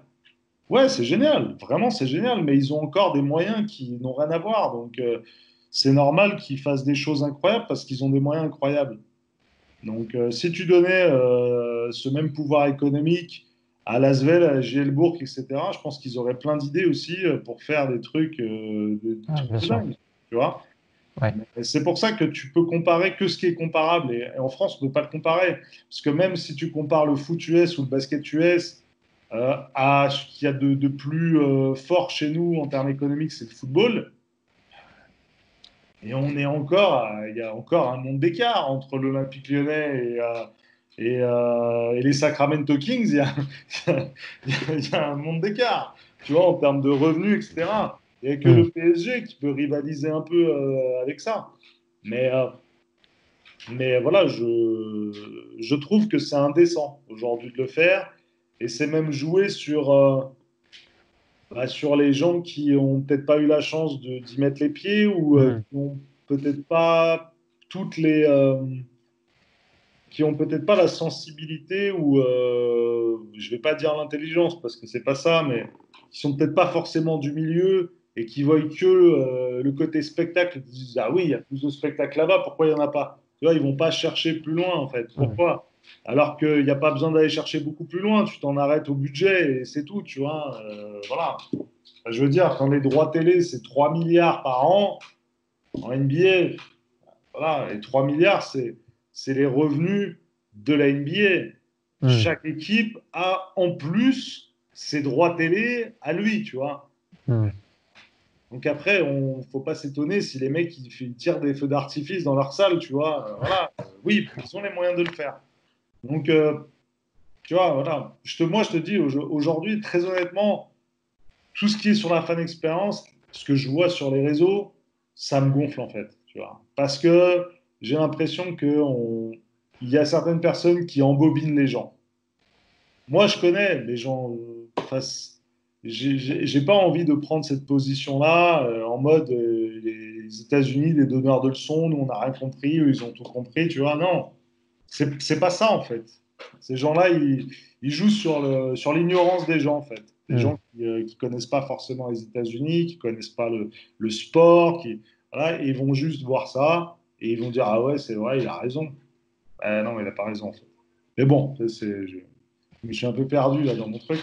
Ouais, c'est génial, vraiment c'est génial, mais ils ont encore des moyens qui n'ont rien à voir. Donc euh, c'est normal qu'ils fassent des choses incroyables parce qu'ils ont des moyens incroyables. Donc euh, si tu donnais euh, ce même pouvoir économique à Lasvel, à Gielbourg, etc., je pense qu'ils auraient plein d'idées aussi pour faire des trucs, Ah, bien de sûr. tu vois. C'est pour ça que tu peux comparer que ce qui est comparable. Et, en France, on ne peut pas le comparer. Parce que même si tu compares le foot US ou le basket US euh, à ce qu'il y a de, de plus euh, fort chez nous en termes économiques, c'est le football. Et on est encore, il y a encore un monde d'écart entre l'Olympique lyonnais et, euh, les Sacramento Kings. Il y a, [laughs] y a un monde d'écart, tu vois, en termes de revenus, etc. Il n'y a que Mm. le PSG qui peut rivaliser un peu euh, avec ça. Mais, euh, mais voilà, je, je trouve que c'est indécent aujourd'hui de le faire. Et c'est même jouer sur, euh, bah, sur les gens qui ont peut-être pas eu la chance d'y mettre les pieds ou euh, Mm. qui ont peut-être pas toutes les. qui ont peut-être pas la sensibilité ou je vais pas dire l'intelligence parce que c'est pas ça, mais qui sont peut-être pas forcément du milieu et qui voient que euh, le côté spectacle, ils se disent ah oui, il y a plus de spectacles là-bas, pourquoi il y en a pas? Tu vois, ils vont pas chercher plus loin en fait. Pourquoi? Alors qu'il n'y a pas besoin d'aller chercher beaucoup plus loin, tu t'en arrêtes au budget et c'est tout, tu vois. Euh, voilà. Enfin, je veux dire, quand les droits télé c'est 3 milliards par an en NBA, voilà, et 3 milliards c'est c'est les revenus de la NBA. Chaque équipe a en plus ses droits télé à lui, tu vois. Mm. Donc après, on faut pas s'étonner si les mecs ils, tirent des feux d'artifice dans leur salle, tu vois. Euh, voilà, Euh, oui, ils ont les moyens de le faire. Donc, euh, tu vois, voilà. Moi, je te dis au- aujourd'hui, très honnêtement, tout ce qui est sur la fan expérience, ce que je vois sur les réseaux, ça me gonfle en fait, tu vois. Parce que j'ai l'impression que on- il y a certaines personnes qui embobinent les gens. Moi, je connais les gens. c- j'ai- pas envie de prendre cette position-là euh, en mode euh, les États-Unis, les donneurs de leçons, nous on n'a rien compris, eux ils ont tout compris, tu vois. Non, c'est pas ça en fait. Ces gens-là, ils, ils jouent sur l'ignorance des gens en fait. Des Mm. gens qui, euh, qui connaissent pas forcément les États-Unis, qui connaissent pas le, le sport, qui voilà, et ils vont juste voir ça et ils vont dire ah ouais c'est vrai, il a raison. Non, il n'a pas raison en fait. Mais bon, c'est, je, suis un peu perdu là dans mon truc.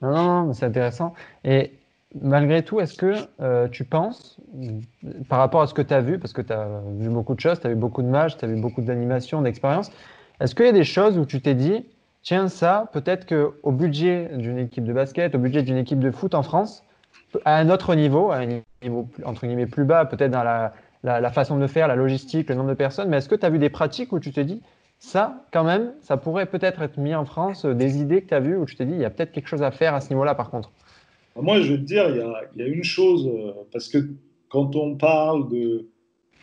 Non, non, non, c'est intéressant. Et malgré tout, est-ce que euh, tu penses, par rapport à ce que tu as vu, parce que tu as vu beaucoup de choses, tu as vu beaucoup de matchs, tu as vu beaucoup d'animations, d'expériences, est-ce qu'il y a des choses où tu t'es dit, tiens, ça, peut-être qu'au budget d'une équipe de basket, au budget d'une équipe de foot en France, à un autre niveau, à un niveau entre guillemets plus bas, peut-être dans la, la- façon de faire, la logistique, le nombre de personnes, mais est-ce que tu as vu des pratiques où tu t'es dit, ça, quand même, ça pourrait peut-être être mis en France, euh, des idées que tu as vues où tu t'es dit, il y a peut-être quelque chose à faire à ce niveau-là, par contre. Moi, je vais te dire, il y a, une chose, euh, parce que quand on parle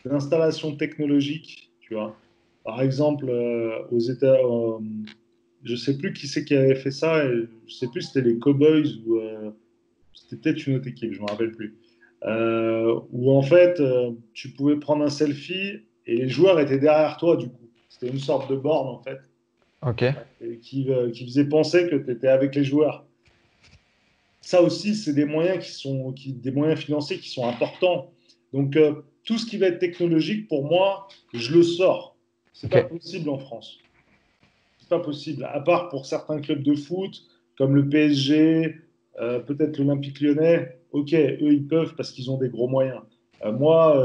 d'installation technologique, tu vois, par exemple, euh, aux États, euh, je sais plus qui c'est qui avait fait ça, et je sais plus si c'était les Cowboys ou c'était peut-être une autre équipe, je me rappelle plus, où en fait, tu pouvais prendre un selfie et les joueurs étaient derrière toi, du coup. C'était une sorte de borne, en fait Ok. et qui, euh, qui faisait penser que tu étais avec les joueurs. Ça aussi, c'est des moyens qui sont qui, des moyens financiers qui sont importants. Donc euh, tout ce qui va être technologique, pour moi, je le sors. C'est pas possible en France. C'est pas possible. À part pour certains clubs de foot, comme le PSG, euh, peut-être l'Olympique Lyonnais. Ok, eux ils peuvent parce qu'ils ont des gros moyens. Euh, moi,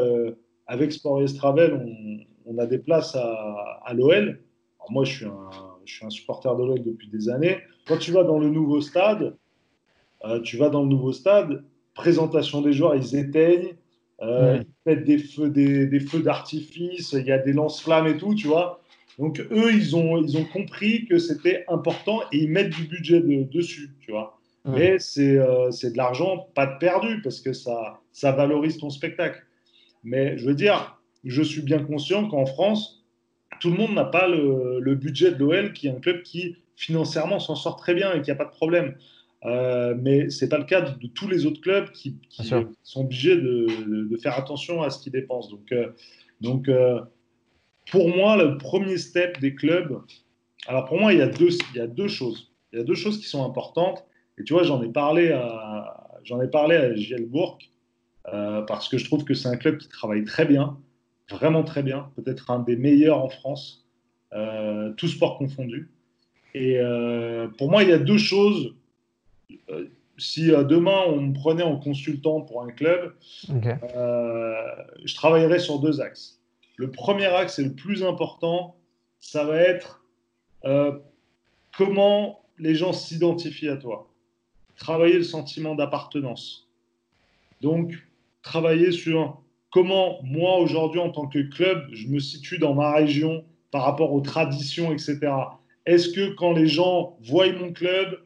avec Sport Yes Travel, on, on a des places à, à l'OL. Moi, je suis un, je suis un supporter de l'OL depuis des années. Quand tu vas dans le nouveau stade, euh, tu vas dans le nouveau stade, présentation des joueurs, ils éteignent, euh, ils mettent des feux, des, des feux d'artifice, il y a des lance-flammes et tout, tu vois. Donc eux, ils ont, ils ont compris que c'était important et ils mettent du budget de- dessus, tu vois. Mais c'est euh, c'est de l'argent pas de perdu parce que ça, ça valorise ton spectacle. Mais je veux dire, je suis bien conscient qu'en France, tout le monde n'a pas le, le budget de l'OL, qui est un club qui financièrement s'en sort très bien et qui n'a pas de problème. Euh, mais c'est pas le cas de, de tous les autres clubs qui, sont obligés de, de- de faire attention à ce qu'ils dépensent. Donc, euh, donc euh, pour moi, le premier step des clubs, alors pour moi, il y a deux, il y a deux choses. Il y a deux choses qui sont importantes. Et tu vois, j'en ai parlé à, j'en ai parlé à JL Bourg, euh, parce que je trouve que c'est un club qui travaille très bien, vraiment très bien, peut-être un des meilleurs en France, euh, tout sport confondu. Et euh, pour moi, il y a deux choses. Euh, si euh, demain on me prenait en consultant pour un club, je travaillerai sur deux axes. Le premier axe et le plus important, ça va être comment les gens s'identifient à toi. Travailler le sentiment d'appartenance. Donc, travailler sur comment moi aujourd'hui en tant que club, je me situe dans ma région par rapport aux traditions, etc. Est-ce que quand les gens voient mon club,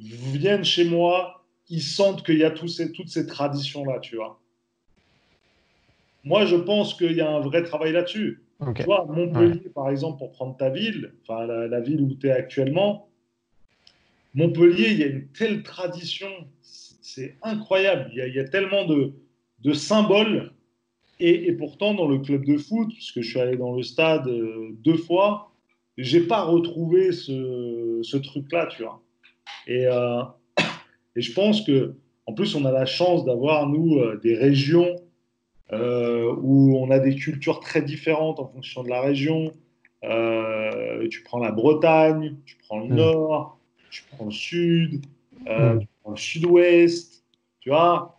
viennent chez moi, ils sentent qu'il y a ces, toutes ces traditions-là, tu vois? Moi, je pense qu'il y a un vrai travail là-dessus. Tu vois, Montpellier, par exemple, pour prendre ta ville, enfin la, la ville où tu es actuellement, Montpellier, il y a une telle tradition, c'est c'est incroyable. Il y a, il y a tellement de, de symboles. Et, et pourtant, dans le club de foot, puisque je suis allé dans le stade euh, deux fois, j'ai pas retrouvé ce, ce truc-là, tu vois. Et, euh, [coughs] et je pense que, en plus, on a la chance d'avoir, nous, euh, des régions euh, où on a des cultures très différentes en fonction de la région. Euh, tu prends la Bretagne, tu prends le Mm. nord, tu prends le sud, Mm. tu prends le sud-ouest, tu vois.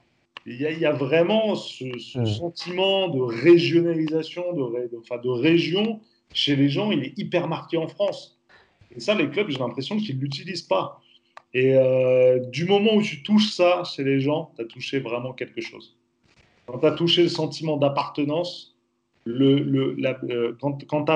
Il y, a- il y a vraiment ce, ce Mm. sentiment de régionalisation, de, ré- de- enfin, de région chez les gens, il est hyper marqué en France. Et ça, les clubs, j'ai l'impression qu'ils ne l'utilisent pas. Et euh, du moment où tu touches ça chez les gens, tu as touché vraiment quelque chose. Quand tu as touché le sentiment d'appartenance, le, le, la- euh, quand, quand tu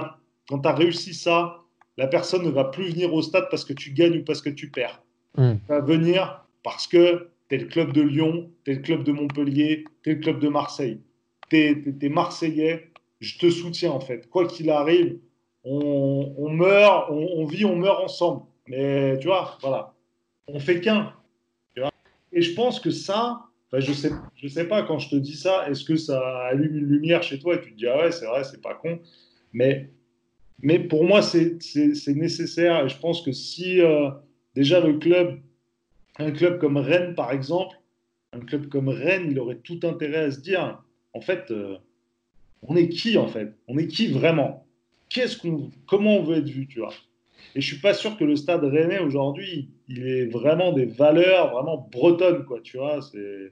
as, réussi ça, la personne ne va plus venir au stade parce que tu gagnes ou parce que tu perds. Mm. Elle va venir parce que tu es le club de Lyon, tu es le club de Montpellier, tu es le club de Marseille. Tu es, Marseillais, je te soutiens en fait. Quoi qu'il arrive, on, on meurt, on, on vit, on meurt ensemble. Mais tu vois, voilà, on fait qu'un. Et je pense que ça, je sais, je sais pas quand je te dis ça, est-ce que ça allume une lumière chez toi et tu te dis ah ouais c'est vrai, c'est pas con. Mais, mais pour moi c'est nécessaire et je pense que si euh, déjà le club, un club comme Rennes par exemple, un club comme Rennes, il aurait tout intérêt à se dire en fait, euh, on est qui en fait? On est qui vraiment? Qu'est-ce qu'on, comment on veut être vu, tu vois? Et je suis pas sûr que le stade rennais aujourd'hui, il est vraiment des valeurs vraiment bretonnes, quoi, tu vois. C'est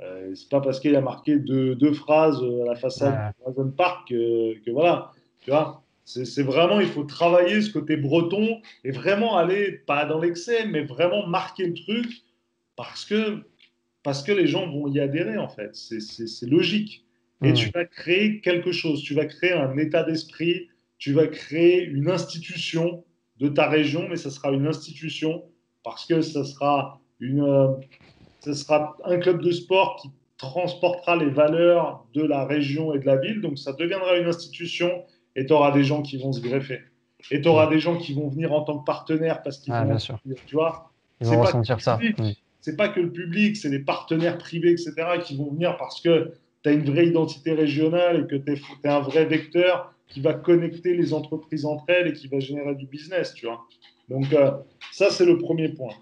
euh, c'est pas parce qu'il a marqué deux, deux, phrases à la façade Ouais. de Park que, que voilà, tu vois. C'est vraiment, il faut travailler ce côté breton et vraiment aller, pas dans l'excès, mais vraiment marquer le truc parce que, parce que les gens vont y adhérer, en fait. C'est- logique. Et tu vas créer quelque chose, tu vas créer un état d'esprit, tu vas créer une institution de ta région, mais ça sera une institution parce que ça sera, une, euh, ça sera un club de sport qui transportera les valeurs de la région et de la ville. Donc ça deviendra une institution et tu auras des gens qui vont se greffer. Et tu auras des gens qui vont venir en tant que partenaires parce qu'ils Ah, vont, bien sûr. tu vois, Ils vont ressentir ça. c'est pas que le public, c'est les partenaires privés, etc., qui vont venir parce que tu as une vraie identité régionale et que tu es, un vrai vecteur qui va connecter les entreprises entre elles et qui va générer du business, tu vois. Donc, euh, ça, c'est le premier point.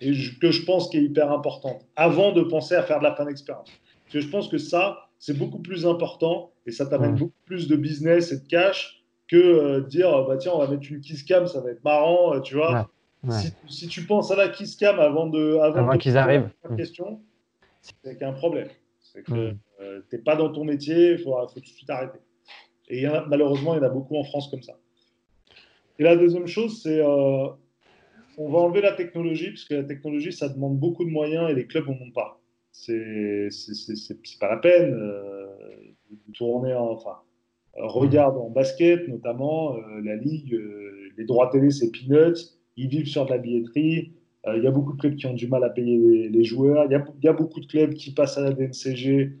Et je- que je pense qui est hyper important, avant de penser à faire de la fin d'expérience. Parce que je pense que ça, c'est beaucoup plus important et ça t'amène Ouais. beaucoup plus de business et de cash que euh, dire, bah, tiens, on va mettre une kiss cam, ça va être marrant, euh, tu vois. Ouais. Si, si tu penses à la kiss cam avant de avant, qu'ils arrivent. la Mm. question, c'est qu'il y a un problème. C'est que Mm. euh, t'es pas dans ton métier, il faut, faut tout de suite arrêter. Et il y en a- malheureusement, il y en a beaucoup en France comme ça. Et la deuxième chose, c'est euh, on va enlever la technologie, parce que la technologie, ça demande beaucoup de moyens et les clubs n'en ont pas. C'est pas la peine euh, tourner en. Enfin, regarde en basket notamment, euh, la ligue, euh, les droits télé, c'est peanuts, ils vivent sur de la billetterie. Euh, Il y a beaucoup de clubs qui ont du mal à payer les, les joueurs. Il y, a, il y a beaucoup de clubs qui passent à la DNCG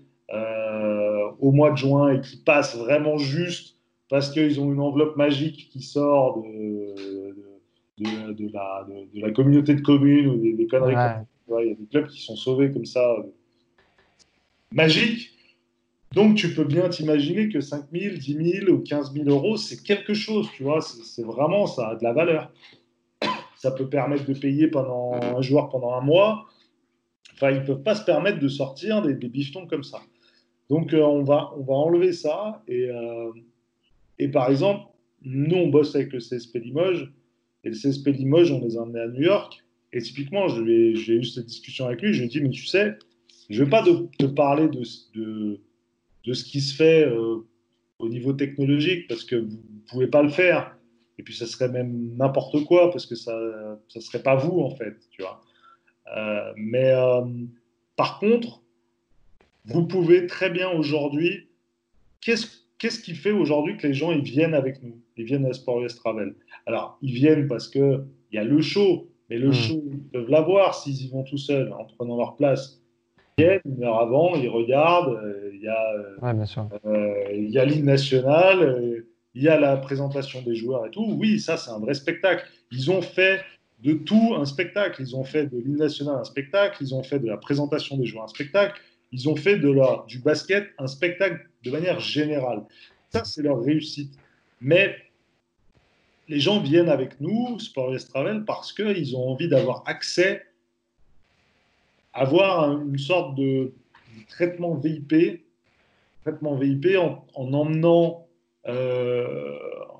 au mois de juin et qui passent vraiment juste parce qu'ils ont une enveloppe magique qui sort de, de, de- de la, communauté de communes ou des, des conneries Ouais. comme Il y a des clubs qui sont sauvés comme ça, magique. Donc, tu peux bien t'imaginer que 5 000, 10 000 ou 15 000 euros, c'est quelque chose, tu vois. C'est vraiment, ça a de la valeur. Ça peut permettre de payer pendant un joueur pendant un mois. Enfin, ils ne peuvent pas se permettre de sortir des, des comme ça. Donc, euh, on, va, enlever ça. Et, euh, et par exemple, nous, on bosse avec le CSP Limoges. Et le CSP Limoges, on les a emmenés à New York. Et typiquement, j'ai eu cette discussion avec lui. Je lui ai dit, mais tu sais, je ne vais pas te parler de, de ce qui se fait euh, au niveau technologique parce que vous ne pouvez pas le faire. Et puis, ça serait même n'importe quoi parce que ça ne serait pas vous, en fait. Tu vois. Euh, mais euh, par contre, vous pouvez très bien aujourd'hui. Qu'est-ce qu'est-ce qui fait aujourd'hui que les gens ils viennent avec nous? Ils viennent à Sport US Travel. Alors, ils viennent parce qu'il y a le show, mais le Mm. show, ils peuvent l'avoir s'ils y vont tout seuls en prenant leur place. Une heure avant, ils regardent. euh, Il y a. euh, Ouais, euh, il y a l'hymne national, il y a la présentation des joueurs et tout. Oui, ça, c'est un vrai spectacle. Ils ont fait de tout un spectacle. Ils ont fait de l'hymne national un spectacle, ils ont fait de la présentation des joueurs un spectacle, ils ont fait de la, du basket un spectacle de manière générale. Ça, c'est leur réussite. Mais les gens viennent avec nous, Sport Travel, parce qu'ils ont envie d'avoir accès, avoir un- une sorte de, traitement VIP, traitement VIP en, en emmenant, euh,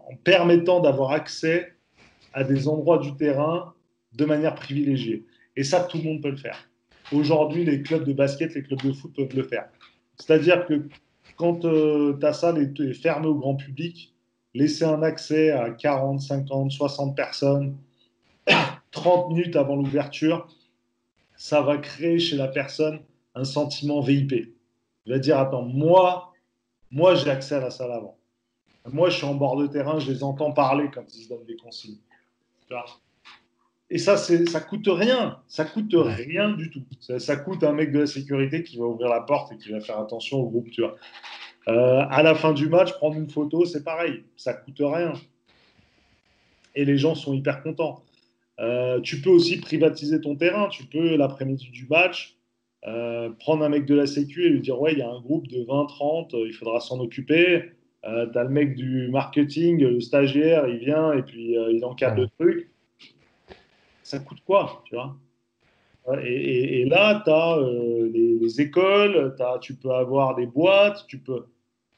en permettant d'avoir accès à des endroits du terrain de manière privilégiée. Et ça, tout le monde peut le faire. Aujourd'hui, les clubs de basket, les clubs de foot peuvent le faire. C'est-à-dire que quand euh, ta salle est, est fermée au grand public, laisser un accès à 40, 50, 60 personnes [coughs] 30 minutes avant l'ouverture, ça va créer chez la personne un sentiment VIP. Il va dire, attends, moi, moi j'ai accès à la salle avant. Moi, je suis en bord de terrain, je les entends parler quand ils se donnent des consignes. Et ça, c'est, ça coûte rien. Ça coûte rien du tout. Ça, ça coûte un mec de la sécurité qui va ouvrir la porte et qui va faire attention au groupe, tu vois. Euh, à la fin du match, prendre une photo, c'est pareil. Ça coûte rien. Et les gens sont hyper contents. Euh, tu peux aussi privatiser ton terrain. Tu peux, l'après-midi du match, euh, prendre un mec de la Sécu et lui dire Ouais, il y a un groupe de 20-30, euh, il faudra s'en occuper. Euh, tu as le mec du marketing, le stagiaire, il vient et puis il encadre Ouais. le truc. Ça coûte quoi, tu vois? Et, et- et là, tu as les, les écoles, tu peux avoir des boîtes, tu peux.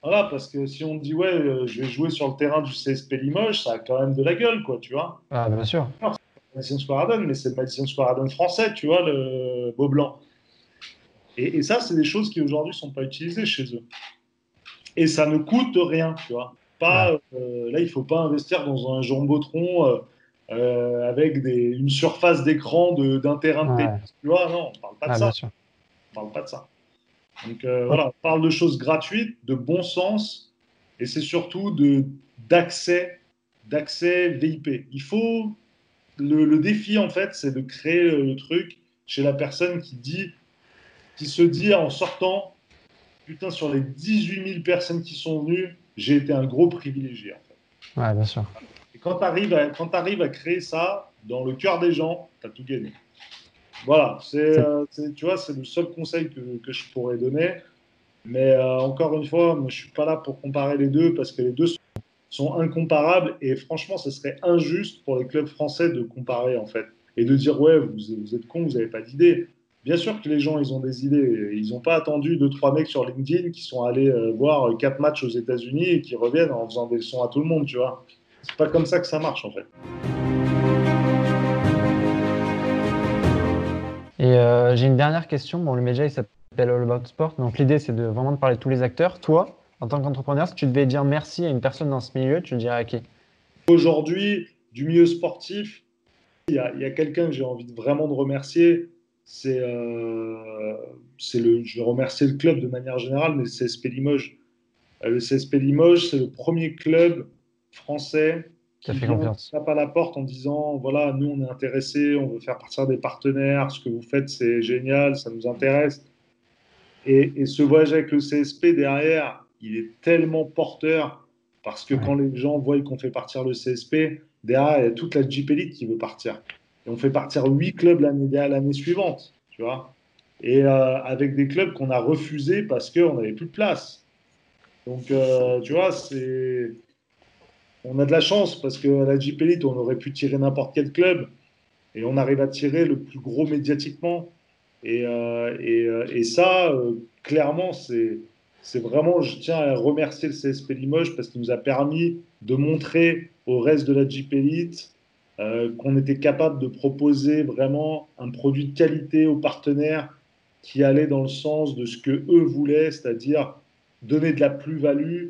Voilà, parce que si on dit, ouais, euh, je vais jouer sur le terrain du CSP Limoges, ça a quand même de la gueule, quoi, tu vois? Ah, bien sûr. Madison Square Garden, mais c'est le Madison Square Garden français, tu vois, le beau blanc. Et, et ça, c'est des choses qui aujourd'hui sont pas utilisées chez eux. Et ça ne coûte rien, tu vois. Pas, euh, là, il faut pas investir dans un jumbotron euh, euh, avec des, une surface d'écran d'un terrain de Ouais. tennis. Tu vois, non, on parle pas de Ah, ça. sûr. On parle pas de ça. Donc euh, voilà, on parle de choses gratuites, de bon sens, et c'est surtout de d'accès, d'accès VIP. Il faut le, le défi en fait, c'est de créer le truc chez la personne qui dit, qui se dit en sortant, putain sur les 18 000 personnes qui sont venues, j'ai été un gros privilégié en fait. Ouais, bien sûr. Et quand tu arrives, à- quand à créer ça dans le cœur des gens, tu as tout gagné. Voilà, c'est, euh, c'est- tu vois, c'est le seul conseil que, que je pourrais donner. Mais euh, encore une fois, moi, je suis pas là pour comparer les deux parce que les deux sont, sont incomparables et franchement, ce serait injuste pour les clubs français de comparer en fait et de dire ouais, vous, êtes con, vous n'avez pas d'idées. Bien sûr que les gens, ils ont des idées. Ils n'ont pas attendu deux, trois mecs sur LinkedIn qui sont allés euh, voir quatre matchs aux États-Unis et qui reviennent en faisant des leçons à tout le monde, tu vois. C'est pas comme ça que ça marche en fait. Et euh, j'ai une dernière question. Bon, le média, il s'appelle All About Sport. Donc, l'idée, c'est de vraiment de parler de tous les acteurs. Toi, en tant qu'entrepreneur, si tu devais dire merci à une personne dans ce milieu, tu le dirais à qui? Aujourd'hui, du milieu sportif, il y a, quelqu'un que j'ai envie de vraiment de remercier. C'est, euh, c'est le, je vais remercier le club de manière générale, mais c'est CSP Limoges. Euh, Le CSP Limoges, c'est le premier club français Qui a fait confiance. tape à la porte en disant voilà, nous on est intéressés, on veut faire partir des partenaires, ce que vous faites c'est génial, ça nous intéresse. Et, et ce voyage avec le CSP derrière, il est tellement porteur parce que Ouais. quand les gens voient qu'on fait partir le CSP, derrière il y a toute la Jeep Elite qui veut partir. Et on fait partir huit clubs l'année suivante, tu vois. Et euh, avec des clubs qu'on a refusés parce qu'on n'avait plus de place. Donc, euh, tu vois, c'est. On a de la chance parce que à la Jeep Elite, on aurait pu tirer n'importe quel club et on arrive à tirer le plus gros médiatiquement. Et, euh, et, et ça, clairement, c'est c'est vraiment, je tiens à remercier le CSP Limoges parce qu'il nous a permis de montrer au reste de la Jeep Elite euh, qu'on était capable de proposer vraiment un produit de qualité aux partenaires qui allait dans le sens de ce que eux voulaient, c'est-à-dire donner de la plus-value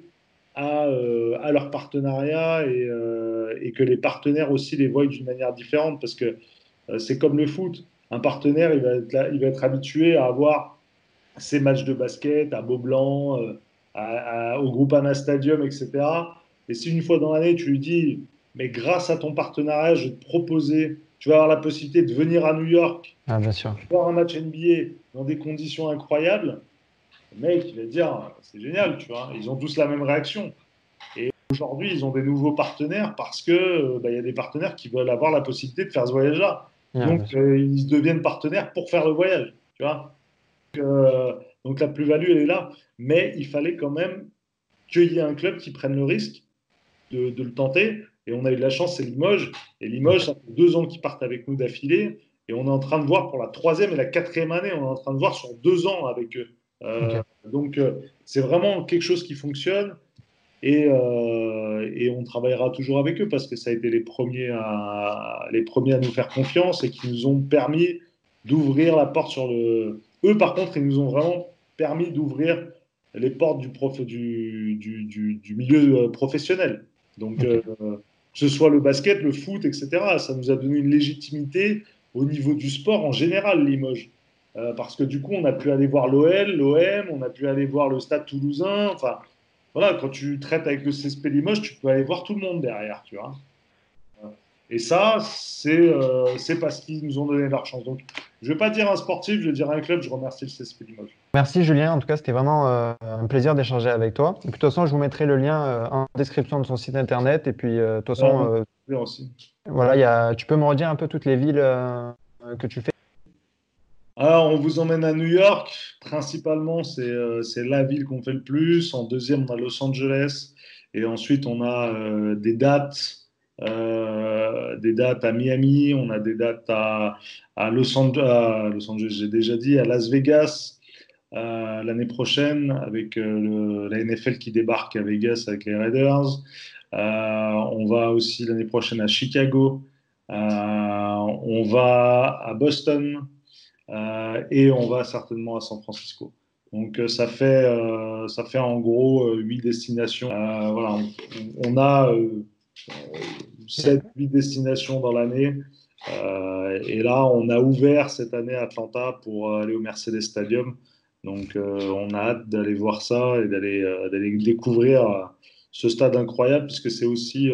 à, euh, leur partenariat et, euh, et que les partenaires aussi les voient d'une manière différente parce que c'est comme le foot. Un partenaire, il va être habitué à avoir ses matchs de basket à Beaublanc, euh, à- à- au Groupama Stadium, etc. Et si une fois dans l'année, tu lui dis, mais grâce à ton partenariat, je vais te proposer, tu vas avoir la possibilité de venir à New York, Ah, bien sûr. voir un match NBA dans des conditions incroyables, le mec, il va dire, c'est génial, tu vois. Ils ont tous la même réaction. Et aujourd'hui, ils ont des nouveaux partenaires parce que euh, bah, il y a des partenaires qui veulent avoir la possibilité de faire ce voyage-là. Ah, Donc, euh, ils deviennent partenaires pour faire le voyage, tu vois. Donc, euh, donc la plus-value, elle est là. Mais il fallait quand même qu'il y ait un club qui prenne le risque de, de le tenter. Et on a eu de la chance, c'est Limoges. Et Limoges, ça fait deux ans qu'ils partent avec nous d'affilée. Et on est en train de voir pour la troisième et la quatrième année, on est en train de voir sur deux ans avec eux. Euh, Donc, euh, c'est vraiment quelque chose qui fonctionne. Et, euh, et on travaillera toujours avec eux parce que ça a été les premiers à, les premiers à nous faire confiance et qui nous ont permis d'ouvrir la porte sur le. Eux, par contre, ils nous ont vraiment permis d'ouvrir les portes du, prof... du, du, du, du milieu euh, professionnel. Donc, euh, que ce soit le basket, le foot, etc., ça nous a donné une légitimité au niveau du sport en général, Limoges. Euh, parce que du coup, on a pu aller voir l'OL, l'OM, on a pu aller voir le Stade toulousain. Enfin, voilà, quand tu traites avec le CSP Limoges, tu peux aller voir tout le monde derrière, tu vois. Et ça, c'est euh, c'est parce qu'ils nous ont donné leur chance. Donc, je ne vais pas dire un sportif, je vais dire un club, je remercie le CSP Limoges. Merci Julien, en tout cas c'était vraiment euh, un plaisir d'échanger avec toi. Et puis, de toute façon, je vous mettrai le lien euh, en description de son site internet. Et puis de toute façon, aussi. voilà, il y a, tu peux me redire un peu toutes les villes que tu fais? Alors, on vous emmène à New York. Principalement, c'est la ville qu'on fait le plus. En deuxième, on a Los Angeles. Et ensuite, on a des dates. Euh, des dates à Miami, on a des dates à, Los, Angeles, j'ai déjà dit, à Las Vegas, l'année prochaine avec le, la NFL qui débarque à Vegas avec les Raiders. on va aussi l'année prochaine à Chicago. on va à Boston et on va certainement à San Francisco. Donc ça fait, ça fait en gros huit destinations. voilà, on a 7-8 destinations dans l'année. Euh, et là, on a ouvert cette année Atlanta pour aller au Mercedes Stadium. Donc, euh, on a hâte d'aller voir ça et d'aller euh, découvrir ce stade incroyable, puisque c'est aussi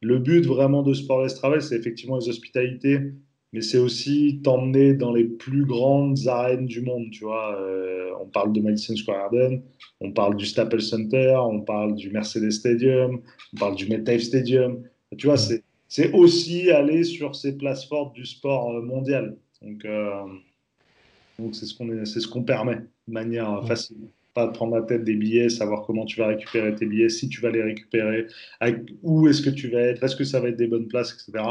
le but vraiment de Sportless Travel, c'est effectivement les hospitalités, mais c'est aussi t'emmener dans les plus grandes arènes du monde. Tu vois, on parle de Madison Square Garden, on parle du Staples Center, on parle du Mercedes Stadium, on parle du MetLife Stadium. Tu vois, c'est c'est aussi aller sur ces places fortes du sport euh, mondial. Donc, euh, donc c'est ce qu'on c'est ce qu'on permet de manière facile. Pas de prendre la tête des billets, savoir comment tu vas récupérer tes billets, si tu vas les récupérer, où est-ce que tu vas être, est-ce que ça va être des bonnes places, etc.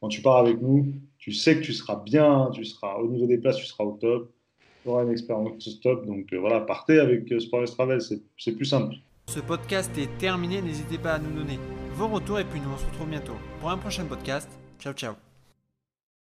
Quand tu pars avec nous, tu sais que tu seras bien, tu seras au niveau des places, tu seras au top, tu auras une expérience top. Donc euh, voilà, partez avec Sport Travel, c'est plus simple. Ce podcast est terminé, n'hésitez pas à nous donner vos retours et puis nous on se retrouve bientôt pour un prochain podcast. Ciao ciao